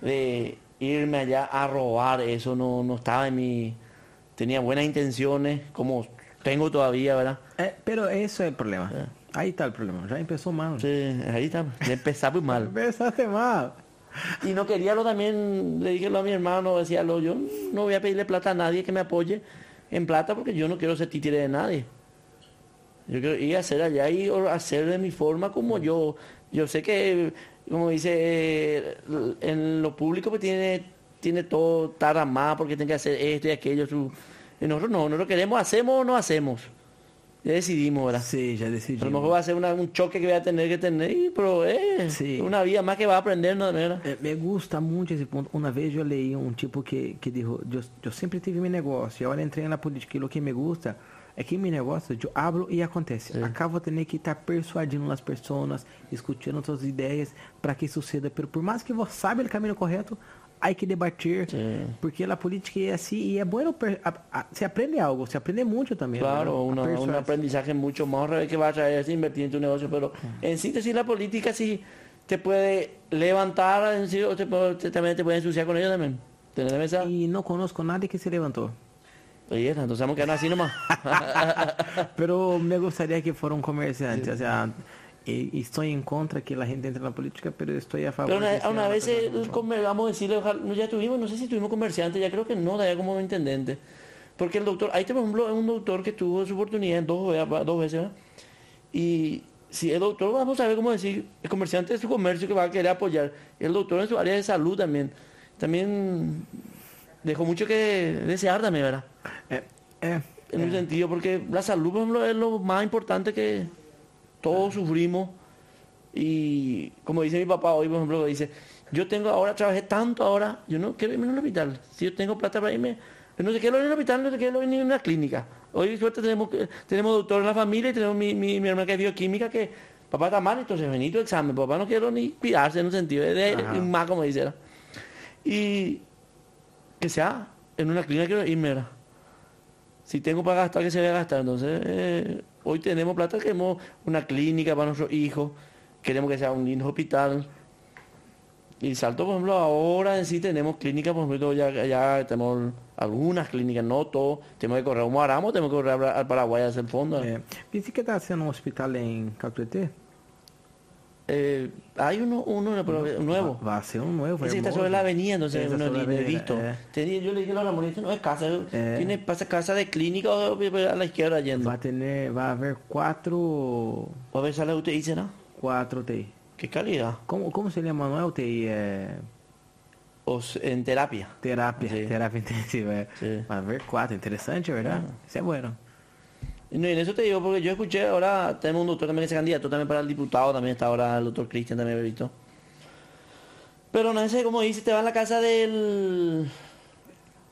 de irme allá a robar, eso no, no estaba en mi... Tenía buenas intenciones, como tengo todavía, ¿verdad? É, pero esse é o problema. Aí tá o problema. Já começou mal. Sí, ahí está, empezamos mal. <laughs> Pensaste mal. Y no quería lo también, le dije a mi hermano, decía lo, yo no voy a pedirle plata a nadie que me apoye en plata porque yo no quiero ser títere de nadie. Yo quiero ir a hacer allá y hacer de mi forma como yo. Yo sé que, como dice, eh, en lo público pues tiene, tiene todo tarda más porque tiene que hacer esto y aquello. Su, y nosotros no, nosotros queremos, hacemos o no hacemos. Ya decidimos, ¿verdad? Sim, já A lo mejor va a ser una- un choque que voy a tener que tener, pero es Sí. una vida más que va a aprender, ¿no? É, me gusta muito esse ponto. Uma vez eu leí um tipo que, que dijo, eu, eu sempre tive meu negócio, e agora entrei na política, e o que me gusta é que meu negócio, eu hablo e acontece. Acabo tendo que estar persuadindo as pessoas, escutando suas ideias, para que suceda. Pero por mais que você sabe o caminho correto, há que debater, Sí. porque a política é assim, e é bom, per- a- a- se aprende algo, se aprende muito também. Claro. A una- un aprendizaje mucho más que va a traer es invertir en tu negocio, pero en síntesis la política sí te puede levantar, en sí, o te puede- te- también te puede ensuciar con ello también. Tener la mesa, E não conosco nadie que se levantou. oye, entonces vamos a quedar así nomás. <laughs> Pero me gustaría que fuera un comerciante, o sea, y, y estoy en contra que la gente entre en la política, pero estoy a favor. Pero una, una vez, eh, comer- vamos a decirle, ojalá- ya tuvimos, no sé si tuvimos comerciantes, ya creo que no, ya como intendente. Porque el doctor, ahí por ejemplo, es un doctor que tuvo su oportunidad en dos, ve- dos veces, ¿verdad? Y si el doctor, vamos a ver cómo decir, el comerciante de su comercio que va a querer apoyar, el doctor en su área de salud también, también dejó mucho que desear también, ¿verdad? Eh, eh, En un sentido, porque la salud, por ejemplo, es lo más importante que todos sufrimos. Y como dice mi papá hoy, por ejemplo, dice, yo tengo ahora, trabajé tanto ahora, yo no quiero irme al hospital. Si yo tengo plata para irme, no sé qué lo en el hospital, no sé qué lo en una clínica. Hoy suerte tenemos, tenemos doctor en la familia y tenemos mi, mi, mi hermana que es bioquímica que papá está mal, entonces vení tu examen, papá no quiero ni cuidarse en un sentido, es de, Ajá. más como dice. Y que sea en una clínica quiero irme, ¿verdad? si tengo para gastar, que se vaya a gastar. Entonces, eh, hoy tenemos plata, queremos una clínica para nuestros hijos, queremos que sea un lindo hospital. Y Salto, por ejemplo, ahora en sí tenemos clínicas, por ejemplo, ya, ya tenemos algunas clínicas, no todo. Tenemos que correr a Moaramo, tenemos que correr al Paraguay a hacer fondo. eh, ¿Viste que está haciendo un hospital en Calcuete? Eh, hay uno, uno nuevo. Va a ser un nuevo. Ese está sobre la avenida, entonces uno ni he visto. eh. Tenía- yo le dije a la no es casa, Eh. tiene pasa casa de clínica o a la izquierda yendo. Va a tener, va a haber cuatro, O a usted y dice, ¿no? cuatro UTI. ¿Qué calidad? ¿Cómo, cómo se llama? Es UTI, O en terapia. terapia, Sí. terapia <laughs> intensiva. Sí. Va a haber cuatro, interesante, ¿verdad? Ah. É bueno. Y no, y en eso te digo, porque yo escuché ahora, tenemos un doctor también que se candidato también para el diputado, también está ahora el doctor Cristian, también visto. Pero no sé cómo dice, te va a la casa del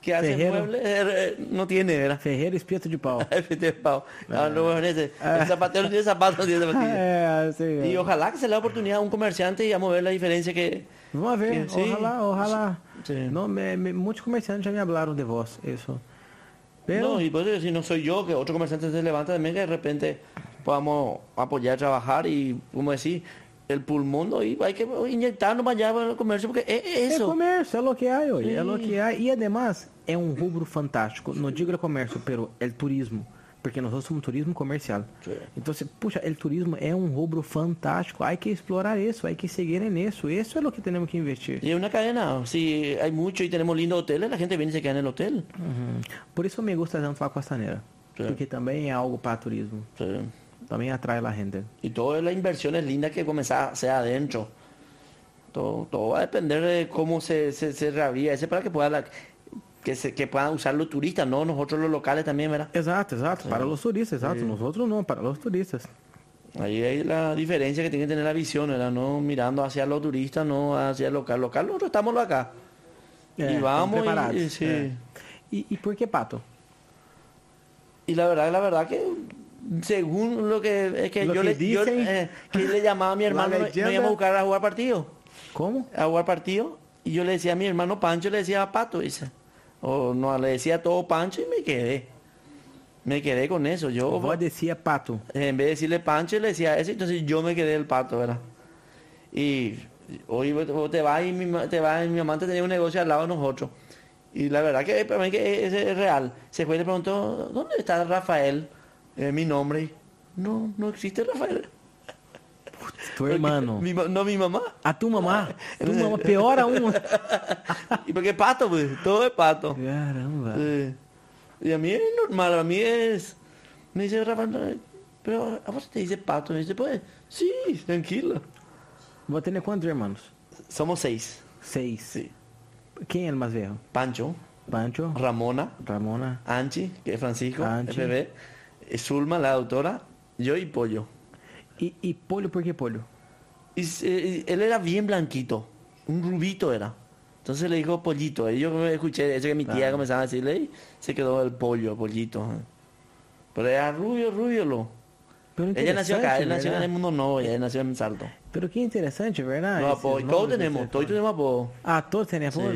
que hace Ferrero. muebles, eh, eh, no tiene, ¿verdad? Ferreira Espeto de Pau. Es. <laughs> Ah, no, bueno, ese, el zapatero tiene zapatos, no tiene <laughs> zapatillas. É, sim. Y ojalá que se le dé la oportunidad a un comerciante y vamos a ver la diferencia que... Vamos ver, que- sí. ojalá, ojalá. Sí. Não, me, me, muitos comerciantes já me hablaram de vós, isso. Pero, No, y por eso si no soy yo, que otro comerciante se levanta también, que de repente podamos apoyar, trabajar y, como decir, el pulmón, ¿no? y hay que inyectarnos para allá para el comercio, porque es, es eso. comércio, é o que há hoje, é o Sim. que há. E además, é um rubro fantástico. Não digo el comércio, pero el turismo. Porque nós somos turismo comercial. Sí. Então, se, puxa, el turismo é um rubro fantástico. Hay que explorar isso, hay que seguir en eso. Eso es lo que tenemos que investir. Y es una cadena, si hay mucho y tenemos lindos hoteles, la gente viene y se queda en el hotel. Uhum. Por isso me gusta tanto a Costaneira. Sí. Porque também é algo para turismo. Sí. Também atrai a gente. Y todas las inversiones lindas que comenzar sea adentro. Todo, todo va a depender de cómo se, se, se reaviva. Ese para que pueda la- que, se, que puedan usar los turistas, no nosotros los locales también, ¿verdad? Exato, exato. Para os turistas. Sí. Nós outros não, para os turistas. Ahí hay la diferencia que tiene que tener la visión, ¿verdad? No mirando hacia los turistas, no hacia el local. Local nosotros estamos acá. Y vamos estão preparados. y, sí. É. E, e por que pato? Y la verdad, la verdad que según lo que es que Lo yo, que le, yo, dicen. eh, que le llamaba a mi hermano, me- me íbamos a buscar a jugar partido. Como? a jugar partido y yo le decía a mi hermano Pancho, le decía Pato, dice. O no, le decía todo Pancho y me quedé. Me quedé con eso. Yo, Vó descia pato. en vez de decirle Pancho, le decía eso, entonces yo me quedé el Pato, ¿verdad? Y hoy vos vos te vas y mi, te vas y mi mamá tenía un negocio al lado de nosotros. Y la verdad que para mí que es, es real. Se fue y le preguntó, ¿dónde está Rafael? Eh, mi nombre. No, no existe Rafael. Tu hermano. Mi no, mi mamá. A tu mamá. Tu mamá, pior aún. <laughs> ¿Y por qué pato, pues? Todo es pato. Caramba. Sí. Y a mí es normal, a mí es... Me dice Rafa, pero a vos te dice pato. Me dice, pues, sí, tranquilo. Vou ter quantos irmãos? Somos seis. Seis. Sí. Quem é o mais velho? Pancho, Pancho, Ramona, Ramona. Anchi, que es Francisco, Anchi. FB, eh, Zulma, la doctora, yo y Pollo. E, e polho, por que polho? Y, eh, él era bien blanquito, un rubito era. Entonces le dijo pollito. Y yo escuché eso que mi tía Ah. comenzaba a decirle y se quedó el pollo, pollito. Pero era rubio, rubio lo. Pero Ella nació acá, él nació en el ¿verdad? mundo nuevo, ella nació en Salto. Pero que interessante, verdade? No apodo, todos tenemos, todos tenemos apodo. Ah, todos Sí. apodo?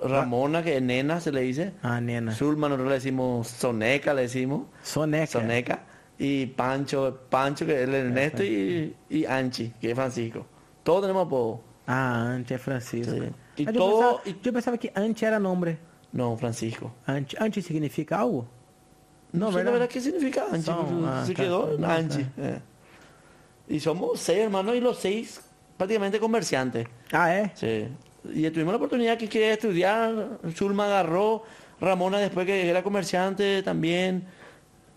Ramona, que es nena, se le dice. Ah, nena. Zulma, nosotros le decimos Soneca, le decimos. Soneca. Soneca. Y Pancho, Pancho, que es el Ernesto, y, y Anchi, que es Francisco. Todos tenemos apodo. Ah, Ante é Francisco. Sí. Ah, eu, todo- pensava, e- eu pensava que Ante era nome. No, Francisco. Ante, Ante significa algo? No, sé la verdad qué significa Anchi. Son, pero ah, se quedó en No, Anchi. está. eh. Y somos seis hermanos y los seis prácticamente comerciantes. Ah, é? Sí. Y tuvimos la oportunidad que quería estudiar. Zulma agarró. Ramona después que era comerciante también.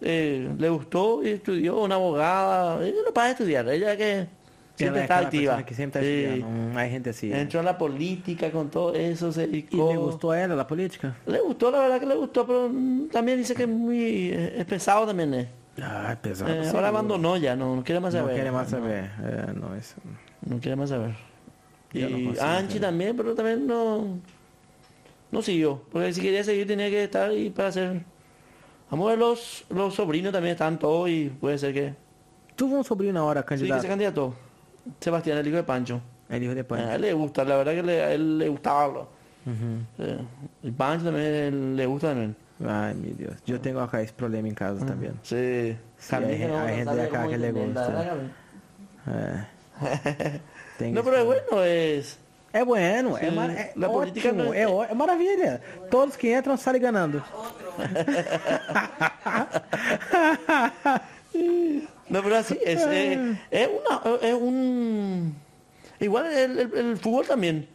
Eh, le gustó y estudió una abogada. Ella no para estudiar. Ella que siempre está activa. Que Sí. estudando. Hum, Hay gente assim. Entró en la política con todo eso. Se dedicó. le gostou a ela, a política? Le gustó, la verdad que le gustó, pero mm, también dice que es muy eh, es pesado también. eh. Ah, é pesado. Eh, ahora abandonó ya, no, no quiere más saber. quer mais saber. É, não, isso... No quiere más saber. No Y consigo Anchi también, pero también no, no siguió. Porque si quería seguir tenía que estar y para hacer... Vamos a ver, los, los sobrinos también están todos y puede ser que... Tuve um sobrinho ahora, Sí, que candidato. se candidató. Sebastián, el hijo de Pancho. Ele hijo de A Pancho. él le gusta, la verdad que le, a él le gustaba. lo- eh, el Pancho también él le gusta también. Ai, meu Deus. Eu tenho acá esse problema em casa também. Sí. Sí, hay- hay gente de acá que le gusta. <laughs> No, pero es bueno, es... É bueno, é, Sim. mar... é política ótimo, não- é, é maravilha. Todos que entram saem ganhando. <laughs> No, pero así es. eh, es, una, es un... Igual el, el- el fútbol también.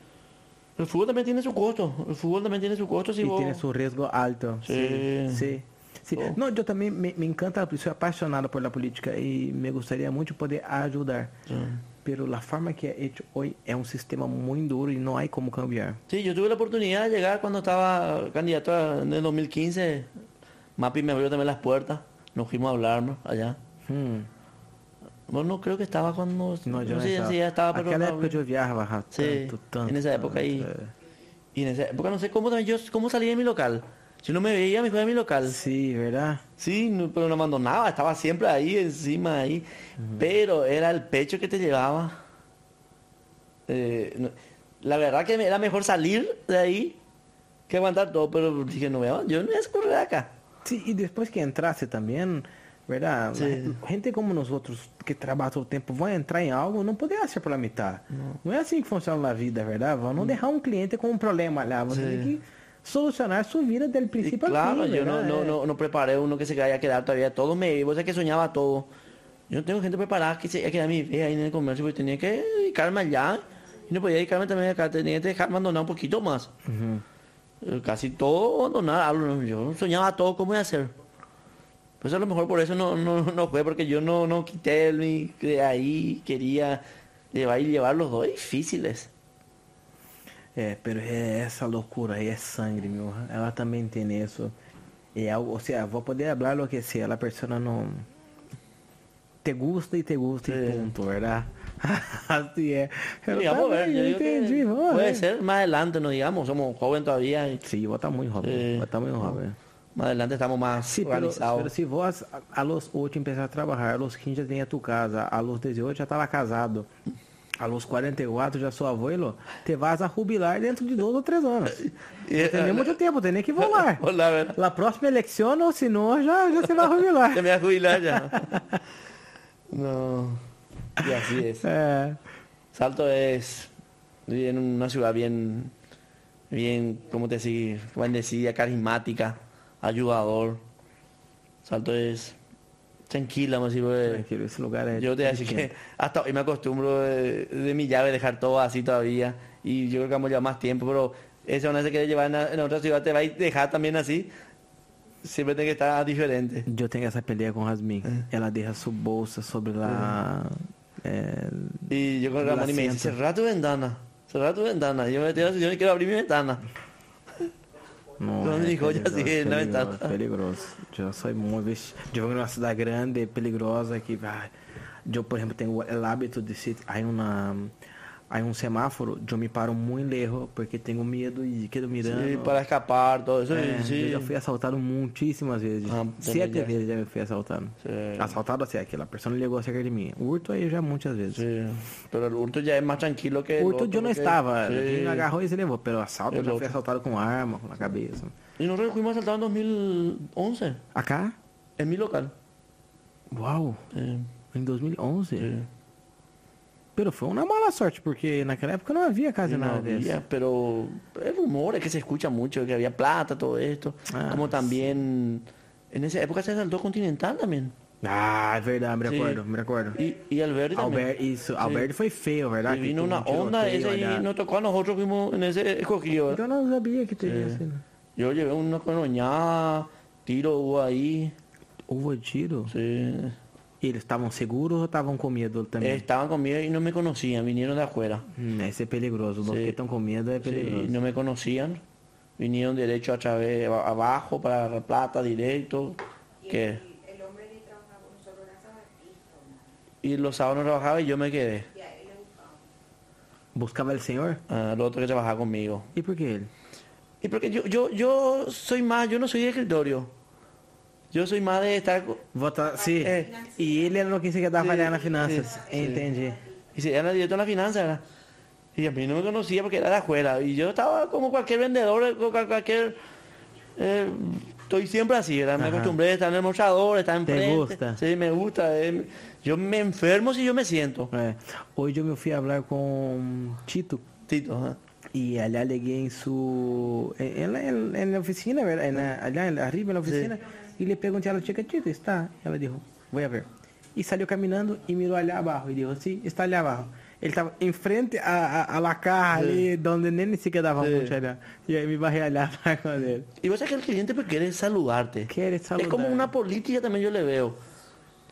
El fútbol también tiene su costo. El fútbol también tiene su costo. Si e vos... tem seu risco alto. Sim. Sim. Sim. Bom. Não, eu também me, me encanta, eu sou apaixonado por la política e me gostaria muito poder ajudar. Pero la forma que é hecho hoy é um sistema muito duro e não há como cambiar. Sí, yo tuve la oportunidad de llegar cuando estaba candidato a- en el 2015. Mapi me abrió también las puertas. Nos fuimos a hablar ¿no? allá. Hum. Bueno, creo que estaba cuando... No sé estava. si ya estaba, pero... No época viajava tanto, Sí, tanto. en esa época é. Y en esa época no sé cómo también yo cómo salí de mi local. Yo no me veía, me fui a mi local. Sim, verdade? Sí, no- pero no abandonaba, estaba siempre ahí, encima ahí. Pero era el pecho que te llevaba. Eh, no- la verdad que era mejor salir de ahí que aguantar todo, pero dije, no, veo, yo no voy a escurrir acá. Sim, e depois que entrasse também, verdade? Sim. Gente como nós outros que trabalham todo o tempo vão entrar em algo, não poder ser pela metade. Não. é assim que funciona na vida, verdade? Vão não deixar um cliente com um problema lá. Você Sim. tem que solucionar sua vida del Y princípio ao claro, fim, yo no, no, no, no preparé uno que se vaya a quedar todavía. Todo me, vos sabés que soñaba todo. Yo no tengo gente preparada que se iba a quedar mi vida ahí en el comercio porque tenía que dedicarme allá. Y no podía dedicarme también acá, tenía que dejarme abandonar un poquito más. Eh, Casi todo abandonar. algo, Yo soñaba todo cómo iba a hacer. Pues a lo mejor por eso no, no, <laughs> no fue, porque yo no, no quité el mi de ahí, quería llevar y llevar los dos difíciles. É, pero é essa loucura aí, é sangue, meu. Ela também tem isso. É algo, ou seja, vou poder falar lo que sea, a pessoa não te gusta e te gusta e Sí. ponto, verdade? <laughs> assim é. Eu Digamos, a ver, também yo digo que entendi, vamos puede ver. ser más adelante, no digamos, somos jóvenes todavía. y Sim, vou estar muito jovem, Sí. vou estar muito jovem. Más adelante estamos más Sim, pero, organizados. pero se vos a, a los 8 empezar a trabalhar, a los 15 já tinha tu casa, a los 18 já estava casado, a los 44 já sou abuelo, te vas a jubilar dentro de 2 ou 3 anos. E, Não tem nem eh, muito tempo, tem nem que volar. A. <laughs> La próxima elección o si no, ya, ya se va a Ya jubilar. <laughs> me voy a jubilar ya. no. Y así es. É, Salto es en una ciudad bien, bien, ¿cómo te decir? Bendecida, carismática, ayudador. Salto es tranquila, decir, pues, tranquilo, esse lugar é. Yo te voy a decir que <laughs> hasta hoy me acostumbro de, de mi llave dejar todo así todavía. Y yo creo que vamos a llevar más tiempo, pero esa una se quiere llevar en, en otra ciudad, te va a dejar también así. Siempre tiene que estar diferente. Eu tenho essa pelea com Rasmin. Ela deixa sua bolsa sobre lá. É, Y yo con Ramón y me dice, cerra tu ventana, cerra tu ventana. Y yo me yo no quiero abrir mi ventana. Não, Não é me dijo, já perigoso, sei, não é perigoso, tanto. perigoso. Eu sou muito. vixe, Eu vivo numa cidade grande, peligrosa, que. ai, Eu, por exemplo, tenho o hábito de se. Aí uma. Aí um semáforo, eu me paro muito lejos, porque tenho medo e quedo mirando. Sí, para escapar, todo eso. É, sí. Eu já fui assaltado muitíssimas vezes. Ah, Sete já. vezes já me fui assaltado. Sí. Assaltado assim, aquela pessoa ligou cerca de mim. Hurto aí já muitas vezes. Sí. Pero hurto ya es más tranquilo que Hurto eu não estava. Sí. Ele me agarrou e se levou. Pelo assalto eu já fui assaltado com arma na cabeça. Y nosotros fuimos asaltados en 2011, Acá? en mi local. Uau! Em 2011? Sí. Pero foi uma mala sorte, porque naquela época não havia quase Y no nada había, disso. pero el rumor es que se escucha mucho, que había plata, todo esto. Ah, Como sí. también, en esa época se asaltó Continental también. Ah, é verdade, me Sí. recordo, me recordo. Y, y Alberti también. Albert, Alberto foi feio, verdade? Y vino Que una um onda ese y nos tocó a nosotros, fuimos en ese escogido. ¿verdad? Eu não sabia que Sí. sido. Yo llevé una coronhada, tiro hubo ahí. Houve tiro? Sí. E eles estavam seguros ou estavam com medo também? Estaban conmigo y no me conocían, vinieron de afuera. Hum, esse é perigoso. Os Sí. que estão com medo é Sí, perigoso. no me conocían. Vinieron derecho a través, abajo para La Plata, directo. Que, El hombre ni trabajaba, solo y los sábados no trabajaba y yo me quedé. y a él le buscaba. Buscava o senhor? Ah, el otro que trabajaba conmigo. E por que ele? Y porque yo, yo, yo soy más, yo no soy de escritorio. Yo soy más de estar... co- Votar, sim. É. E ele era no que dar Sim, avaliar nas finanças. Entendi. Y si era directo en la finanza, ¿verdad? Y a mí no me conocía porque era de afuera. Y yo estaba como cualquier vendedor, como cual- cualquier... eh, estoy siempre así, ¿verdad? Me Ajá. acostumbré a estar en el mostrador, estar ¿Te enfrente. gusta? Sí, me gusta. eh, yo me enfermo si yo me siento. Hoje eu me fui falar com Tito Tito, ajá. e allá liguei em su en, en, en la oficina, ¿verdad? En la- allá en la- arriba en la oficina e le perguntei a ela, chica, Tito, está? Ela dijo, voy a ver. E saiu caminhando e mirou allá abaixo e dijo, sim, está allá abaixo. Ele estava em frente la caja ali, donde nem sequer dava Sí. mucho allá. E aí me barrei allá para com ele. Y vos sabés que el cliente pues, quiere saludarte. Quiere Es como saludar. una política también yo le veo.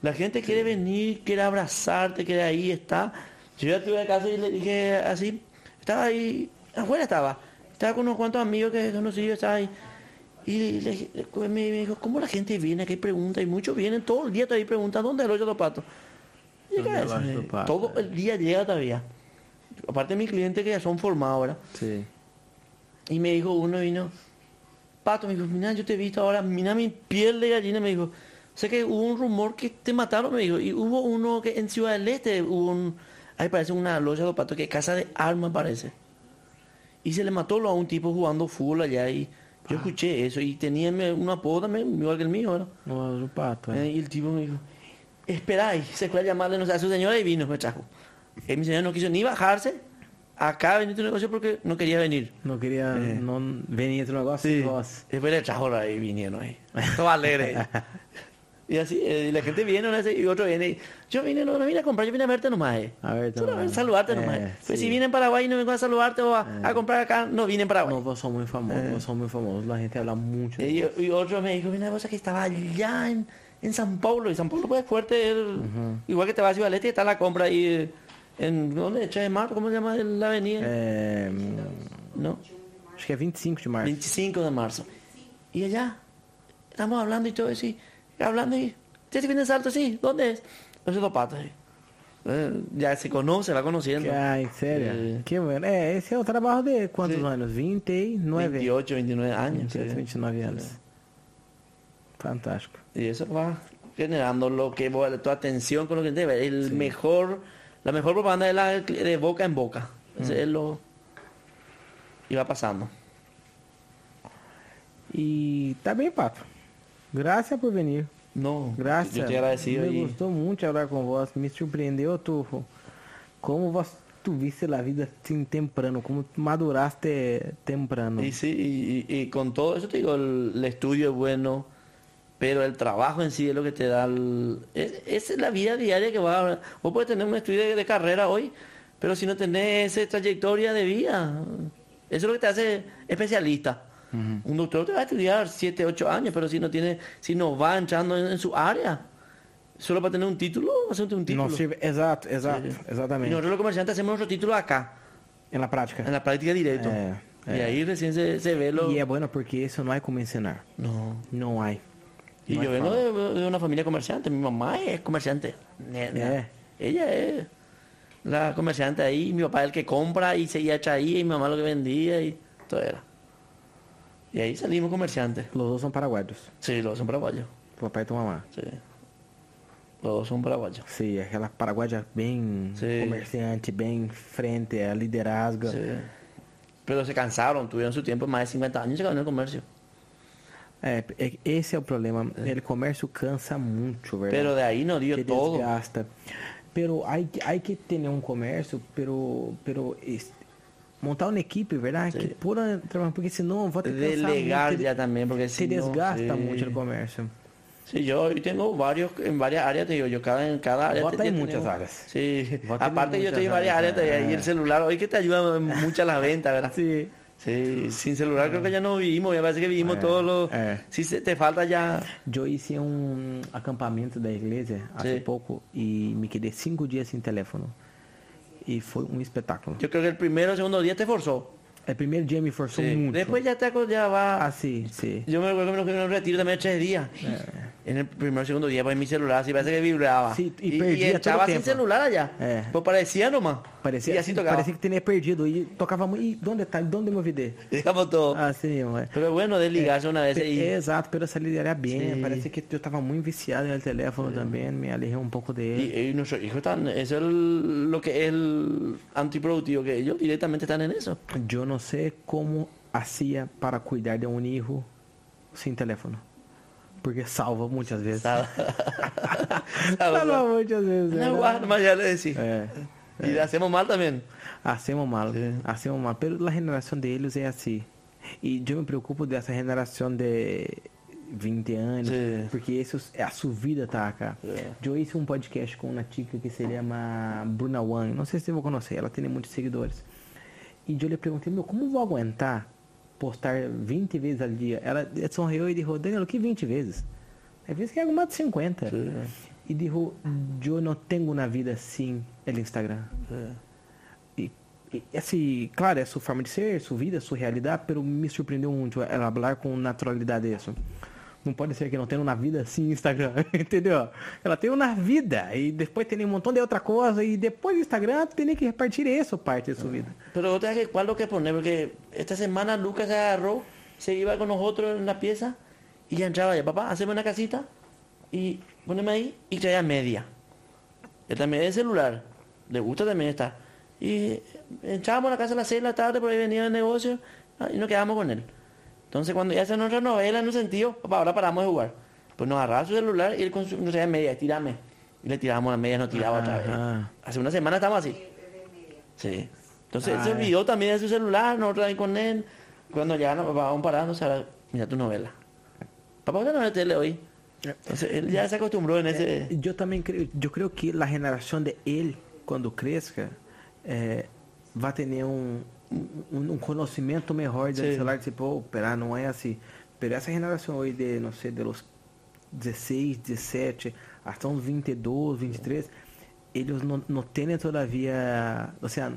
La gente quiere venir, quiere abrazarte, quiere ahí está. Yo ya tuve caso y le dije así, estaba ahí, afuera estaba. Estaba con unos cuantos amigos que conocí, yo estaba ahí. Y le- le- me dijo, ¿cómo la gente viene? ¿Qué pregunta? Y muchos vienen, todo el día todavía preguntan, ¿dónde es el hoyo de los patos? Y ¿Dónde acá es el hoyo de es, los eh, patos? todo el día llega todavía. Aparte de mis clientes que ya son formados, ¿verdad? Sí. Y me dijo uno, vino, Pato, me dijo, mira, yo te he visto ahora, mira mi piel de gallina, me dijo, sé que hubo un rumor que te mataron, me dijo, y hubo uno que en Ciudad del Este, hubo un, ahí parece una loya de pato, que casa de armas parece. Y se le mató a un tipo jugando fútbol allá y yo escuché eso y tenía me- un apodo también, igual que el mío, ¿verdad? O, o pato, Eh, é. y el tipo me dijo, espera ahí, se fue a llamarle no sé, a su señora y vino, me trajo. Y mi señora no quiso ni bajarse acá a venir tu negocio porque no quería venir. Não queria. É. Não venir negócio Sí. de voz. Después le trajo ahí vinieron ahí. Todo alegre. <laughs> y así, eh, y la gente viene una vez y otro viene. y, Yo vine, no, no vine a comprar, yo vine a verte nomás. Eh. A verte Solo nomás. a saludarte Eh, nomás. Pues sí. si vine en Paraguay y no vengo a saludarte o a, a comprar acá, no vine en Paraguay. Não, vos sou muito famoso, vos sou muito famoso. A gente habla de Y, y otro me dijo, mira, cosa que estaba allá en, en San Paulo. Y San Paulo pues es fuerte. el- Igual que te vas a Ciudad del Este, está la compra ahí eh, en, ¿dónde? 3 de marzo, ¿cómo se llama la avenida? É, ¿No? acho que é 25 de março. 25 de marzo. Y allá, estamos hablando y todo eso, y hablando y, ¿ya se viene salto? Sí, ¿dónde es? Patos. sí. Eh, ya se conoce, va conociendo. Ai, sério? É. Que bueno. É, esse é o trabalho de quantos Sim. anos? 29? 28, 29 años. 28, sí. 29 anos. Fantástico. Y eso va generando lo que tu atención con lo que te el Sí. mejor, la mejor propaganda es la de boca en boca. Ese es lo y va pasando. E tá bem, Graças por venir. No, Graças. yo estoy agradecido Me muito de falar com vós. Me surpreendeu tu, como vos tuviste a vida assim temprano, como maduraste temprano. Y sí, y, y- y con todo eso te digo, el, el estudio es bueno, pero el trabajo en sí es lo que te da el... es- Esa es la vida diaria que va a... Vos puedes tener un estudio de, de carrera hoy, pero si no tenés esa trayectoria de vida, eso es lo que te hace especialista. Un doctor te va a estudiar 7, 8 años, pero si no tiene, si no va entrando en, en su área, solo para tener un título, hacerte un título. Não sirve. Exato, exato, Y nosotros los comerciantes hacemos nuestro título acá, É na prática. en la práctica directo. Eh, y eh. ahí recién se, se ve lo... E é bueno porque isso não há como ensinar. No. Não há. Y No yo hay vengo de, de una familia comerciante, mi mamá es comerciante. Eh. Ella es la comerciante ahí, mi papá es el que compra y seguía traía y mi mamá lo que vendía y todo era. Y ahí salimos comerciantes. Los dois são paraguaios. Sí, los dos son paraguayos. Tu papai e tua mamá. Sí. Los dos son paraguayos. Sim, aquela paraguaia bem Sim. comerciante, bem frente, a liderazgo. Sí. Pero se cansaron, tuvieron su tiempo, más de 50 años y en el comercio. É, é- esse é o problema. O comércio cansa muito, verdade? Pero de ahí nos dio todo. desgasta. Pero hay, hay que tener un comercio, pero, pero es- montar una equipe, ¿verdad? Que pueda trabajar, porque senão vai ter que Delegar muito, ya también, porque se desgasta sí. mucho el comercio. Sí, yo tengo varios, en varias áreas, te digo, yo cada, en cada área... Te- ya muchas áreas. Sí, aparte yo estoy en varias áreas, áreas, te- y ah. el celular hoy que te ayuda mucho a las ventas, ¿verdad? Sí. Sí, sin celular creo que ya no vivimos, me parece que vivimos Eh, todos los... eh. Si se- te falta ya... Eu hice um acampamento da igreja hace Sí. pouco e me quedei cinco dias sem telefone. E foi um espetáculo. Yo creo que el primero o segundo día te forzó. O primeiro dia me forçou Sí. muito. Después ya te aco- ya va... Ah, sim, sim. Yo me acuerdo que me lo que me lo retiro también de tres días. En el primer o segundo día, pues mi celular así parece que vibraba. Sí, y y, todo estaba el sin celular allá. Eh. Pues parecía nomás. Parecia, y así tocaba. parecia que tinha perdido. E tocava muito. E onde tá? Onde meu video? Digamos todo. Assim, ué. Pero es bueno desligarse una vez Pe- y... Exato, pero essa liderar bem. Sim. Parece que eu tava muito viciado no telefone também, me alejei um pouco dele. Y, y nuestros hijos están, eso es el- lo que es el antiproductivo, que ellos directamente están en eso. Eu não sei como hacía para cuidar de um hijo sem telefone. Porque salva muitas vezes. ¿sabes? Salva <laughs> muitas vezes. No, né? guau, nomás ya le decís. É. Y le hacemos mal también. Hacemos mal, Sí. hacemos mal. Pero a geração deles é assim. E eu me preocupo dessa geração de 20 anos, Sim. porque isso é a sua vida, tá, cara? É. Eu hice um podcast com uma chica que se chama Bruna Wang, não sei se você vai conhecer, ela tem muitos seguidores. E eu lhe perguntei, meu, como vou aguentar postar 20 vezes al dia? Ela sorriu e disse, Daniel, que 20 vezes? Às vezes que é alguma de 50. Sim. E disse, eu não tenho uma vida sem o Instagram. Sí. E e, assim, claro, é sua forma de ser, sua vida, sua realidade, pero me surpreendeu muito ela falar com naturalidade isso. Não pode ser que não tenha na vida assim Instagram, <laughs> entendeu? Ela tem na vida e depois tem um montão de outra coisa e depois do Instagram tem que repartir isso parte de sua vida. Pero otra que cuál lo que poner, porque esta semana Lucas se agarró, se iba con nosotros en la pieza y ya entraba ya, papá, hacemos una casita y poneme ahí y traía media. Él también es celular, le gusta también estar. Y entrábamos a la casa a las 6 de la tarde, por ahí venía el negocio ah, y nos quedamos con él. Entonces cuando ya se nuestra novela en un sentido, papá, ahora paramos de jugar. Pues nos agarraba su celular y él con su, traía media, tirame. Y le tirábamos las medias, nos tiraba otra vez. Ajá. Hace una semana estamos así. Sí. Entonces él se olvidó también de su celular, nosotros ahí con él. Cuando ya nos papá, vamos parando, ahora mira tu novela. Papá, ¿qué novela tele hoy? Entonces él ya se acostumbró en ese... Eu também creio, eu creio que a geração de ele, quando cresça, é, vai ter um, um, um conhecimento melhor Sim. celular, tipo, pera, não é assim. Pero essa geração hoje de, não sei, de los 16, 17, hasta uns 22, 23, eles não, não têm todavia, ou seja,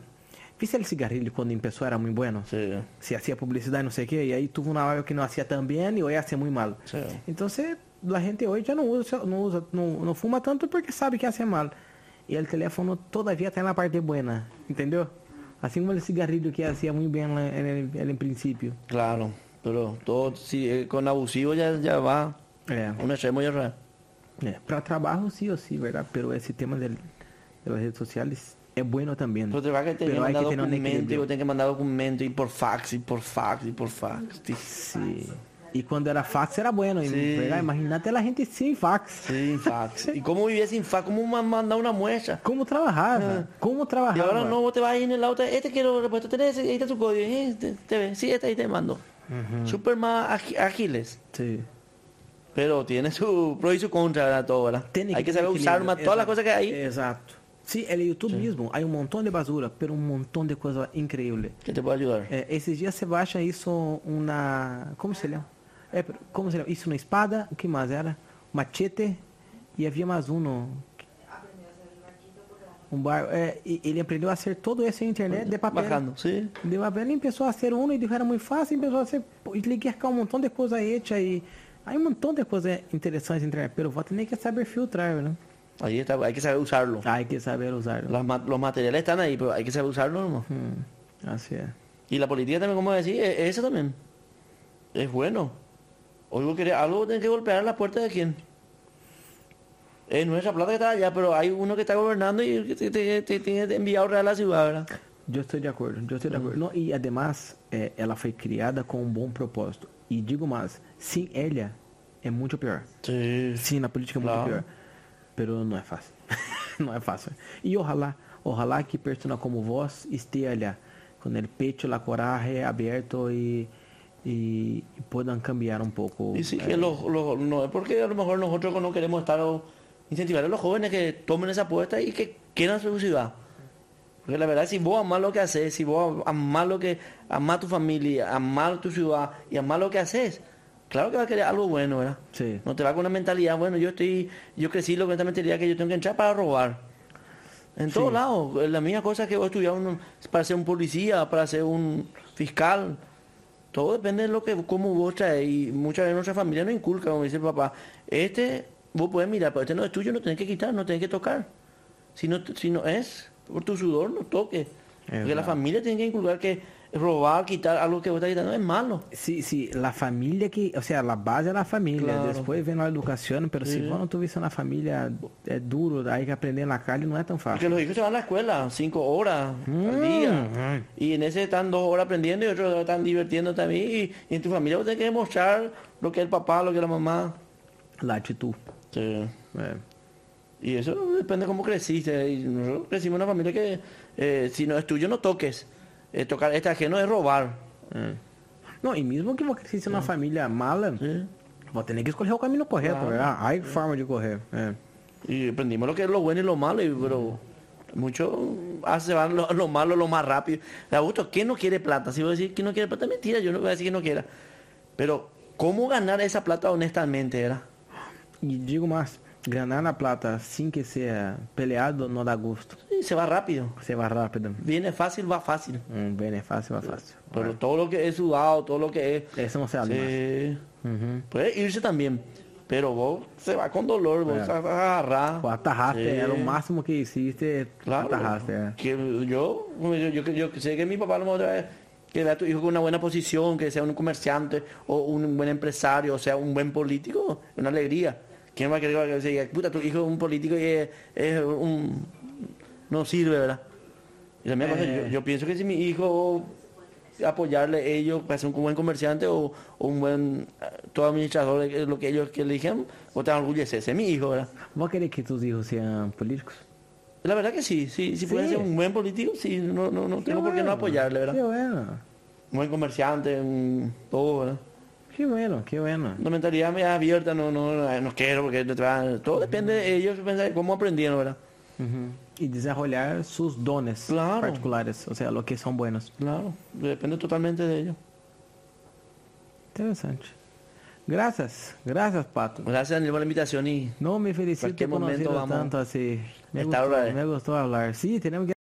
viste o cigarrillo quando começou era muito bueno? Sí, se hacía publicidad y no sé qué, y ahí tuvo una hora que no hacía tan bien y hoy hace muy mal. Sí. Entonces, la gente hoy ya no usa, no usa, no, no fuma tanto porque sabe que hace mal. Y el teléfono todavía está en la parte buena, ¿entendió? Así como el cigarrillo que hacía muy bien en el, en el principio. claro. Pero todo, si eh, con abusivo ya, ya va É, un extremo va. é, para trabajo sí o sí, ¿verdad? Pero ese tema de las redes sociales es bueno también. Pero te va que tener que Pero hay mandar que mandar documentos y por fax, y por fax, y por fax. Sí. Y cuando era fax era bueno, y- Sí. Imagínate la gente sin fax. sin fax. <laughs> ¿Y cómo vivía sin fax? ¿Cómo ma- mandar una muestra? ¿Cómo trabajaba? ¿Cómo Y trabajaba? ahora no, vos te vas ahí en el auto, este quiero repuesto, tenés, ahí está tu código, eh, te, te ve, sí, este ahí te mando. Súper más agi- ágiles, Sí. pero tiene su pro y su contra, ¿verdad? Todo, ¿verdad? Tiene hay que saber usar más todas las cosas que hay. Exato. Sí, el YouTube mismo, hay un montón de basura, pero un montón de cosas increíbles. que te puede ayudar. Eh, esses dias você baixa isso uma... Como se chama? É, como se chama? Isso uma espada, o que mais era? Machete e havia mais um no... Um bar... É, e ele aprendeu a ser todo esse internet de papel. Bajando, sí. De papel, ele começou a ser um e dijo era muito fácil, começou a ser... Ele quer um montão de coisa hecha e... Hay um montão de coisas interessantes na internet, pero vos tenés que saber filtrar, né? Ahí está, hay que saber usarlo. Hay que saber usarlo. Las los materiales están ahí, pero hay que saber usarlo nomás. Hum, assim é. Y la política también, como decir, es- eso también. Es bueno. Algo, tenés que golpear la puerta de quién. Es nuestra plata que está allá, pero hay uno que está gobernando y que te, tiene enviado real a la ciudad, ¿verdad? Eu estou de acordo, eu estou de acordo. Não, e además, é, ela foi criada com um bom propósito. E digo mais, sem ela é muito pior. Sí. Sim, na política é muito Claro. pior. Pero não é fácil. <laughs> não é fácil. E ojalá, ojalá que pessoas como vós esteja com o peito, a coragem aberto e, e possam cambiar um pouco. Y sí, eh, que los, los- no es porque a lo mejor nosotros no queremos estar o incentivar a los jóvenes que tomen esa apuesta y que quieran su ciudad. Porque la verdad, si vos amás lo que haces, si vos amás lo que, amás tu familia, amás tu ciudad y amás lo que haces, claro que va a querer algo bueno, ¿verdad? Sí. No te va con una mentalidad, bueno, yo estoy, yo crecí lo con esta mentalidad que yo tengo que entrar para robar. En Sí. todos lados, la misma cosa que vos estudiar un- para ser un policía, para ser un fiscal, todo depende de lo que, cómo vos traes. Y muchas veces nuestra familia nos inculca, como dice el papá, este, vos puedes mirar, pero este no es tuyo, no tenés que quitar, no tenés que tocar. Si no, si no es, por tu sudor, no toques. Porque la familia tiene que inculcar que robar, quitar algo que vos estás quitando es malo. Sí, sí, la familia que, o sea, la base é a família, Claro. depois vem a educação, pero Sí. vos não tuviste na família, é duro, aí que aprender na calle não é tão Porque fácil. los hijos se van a la escuela cinco horas al Mm. día. Y en ese están dos horas aprendiendo y otros están divirtiendo también. Y, y en tu familia vos tenés que demostrar lo que es el papá, lo que es la mamá. La atitude. Sí. É. Y eso depende de cómo creciste. Y nosotros crecimos en una familia que eh, si no es tuyo no toques. Eh, tocar este ajeno es robar. É. Não, e mesmo que você crescesse numa família mala, Sí. vou ter que escolher o caminho correto, Claro. Há forma de correr. É. Y aprendimos lo que es lo bueno y lo malo. Y, pero muchos hace van lo, lo malo lo más rápido. De gusto, ¿quién no quiere plata? Si voy a decir que no quiere plata, mentira. Yo no voy a decir que no quiera. Pero, ¿cómo ganar esa plata honestamente, era? E digo mais, Ganar la plata sin que sea peleado no da gusto. Se va rápido. Se va rápido. Viene fácil, va fácil. Mm, Bien, es fácil, va fácil. Pero todo lo que es sudado, todo lo que es... Eso no se habla. Puede irse también. Pero vos se va con dolor, vos atajaste, Sí. era lo máximo que hiciste, Claro. atajaste. Que yo, yo, yo, yo sé que mi papá lo vez que vea a tu hijo con una buena posición, que sea un comerciante o un buen empresario, o sea, un buen político, una alegría. ¿Quién va a querer que se diga, puta, tu hijo es un político y es, es un... no sirve, ¿verdad? Y la misma cosa, Eh. yo, yo pienso que si mi hijo apoyarle a ellos para ser un buen comerciante o, o un buen eh, todo administrador, eh, lo que ellos que elijan, vos te enorgulleces, ese es mi hijo, ¿verdad? ¿Vos querés que tus hijos sean políticos? La verdad que sí, sí, si puede Sí. ser un buen político, sí, no, no, no tengo por qué no apoyarle, ¿verdad? Qué bueno, Un buen comerciante, un todo, ¿verdad? qué bueno, qué bueno. Una mentalidad medio abierta, no, no, no quiero porque todo depende de ellos, cómo aprendieron, ¿verdad? Y desarrollar sus dones Claro. particulares, o sea, lo que son buenos. Claro, depende totalmente de ellos. Interesante. Gracias, gracias, Pato. Gracias Daniel por la invitación y No me felicito por momento vamos tanto así. Me gustó, eh. me gustó hablar. Sí, tenemos que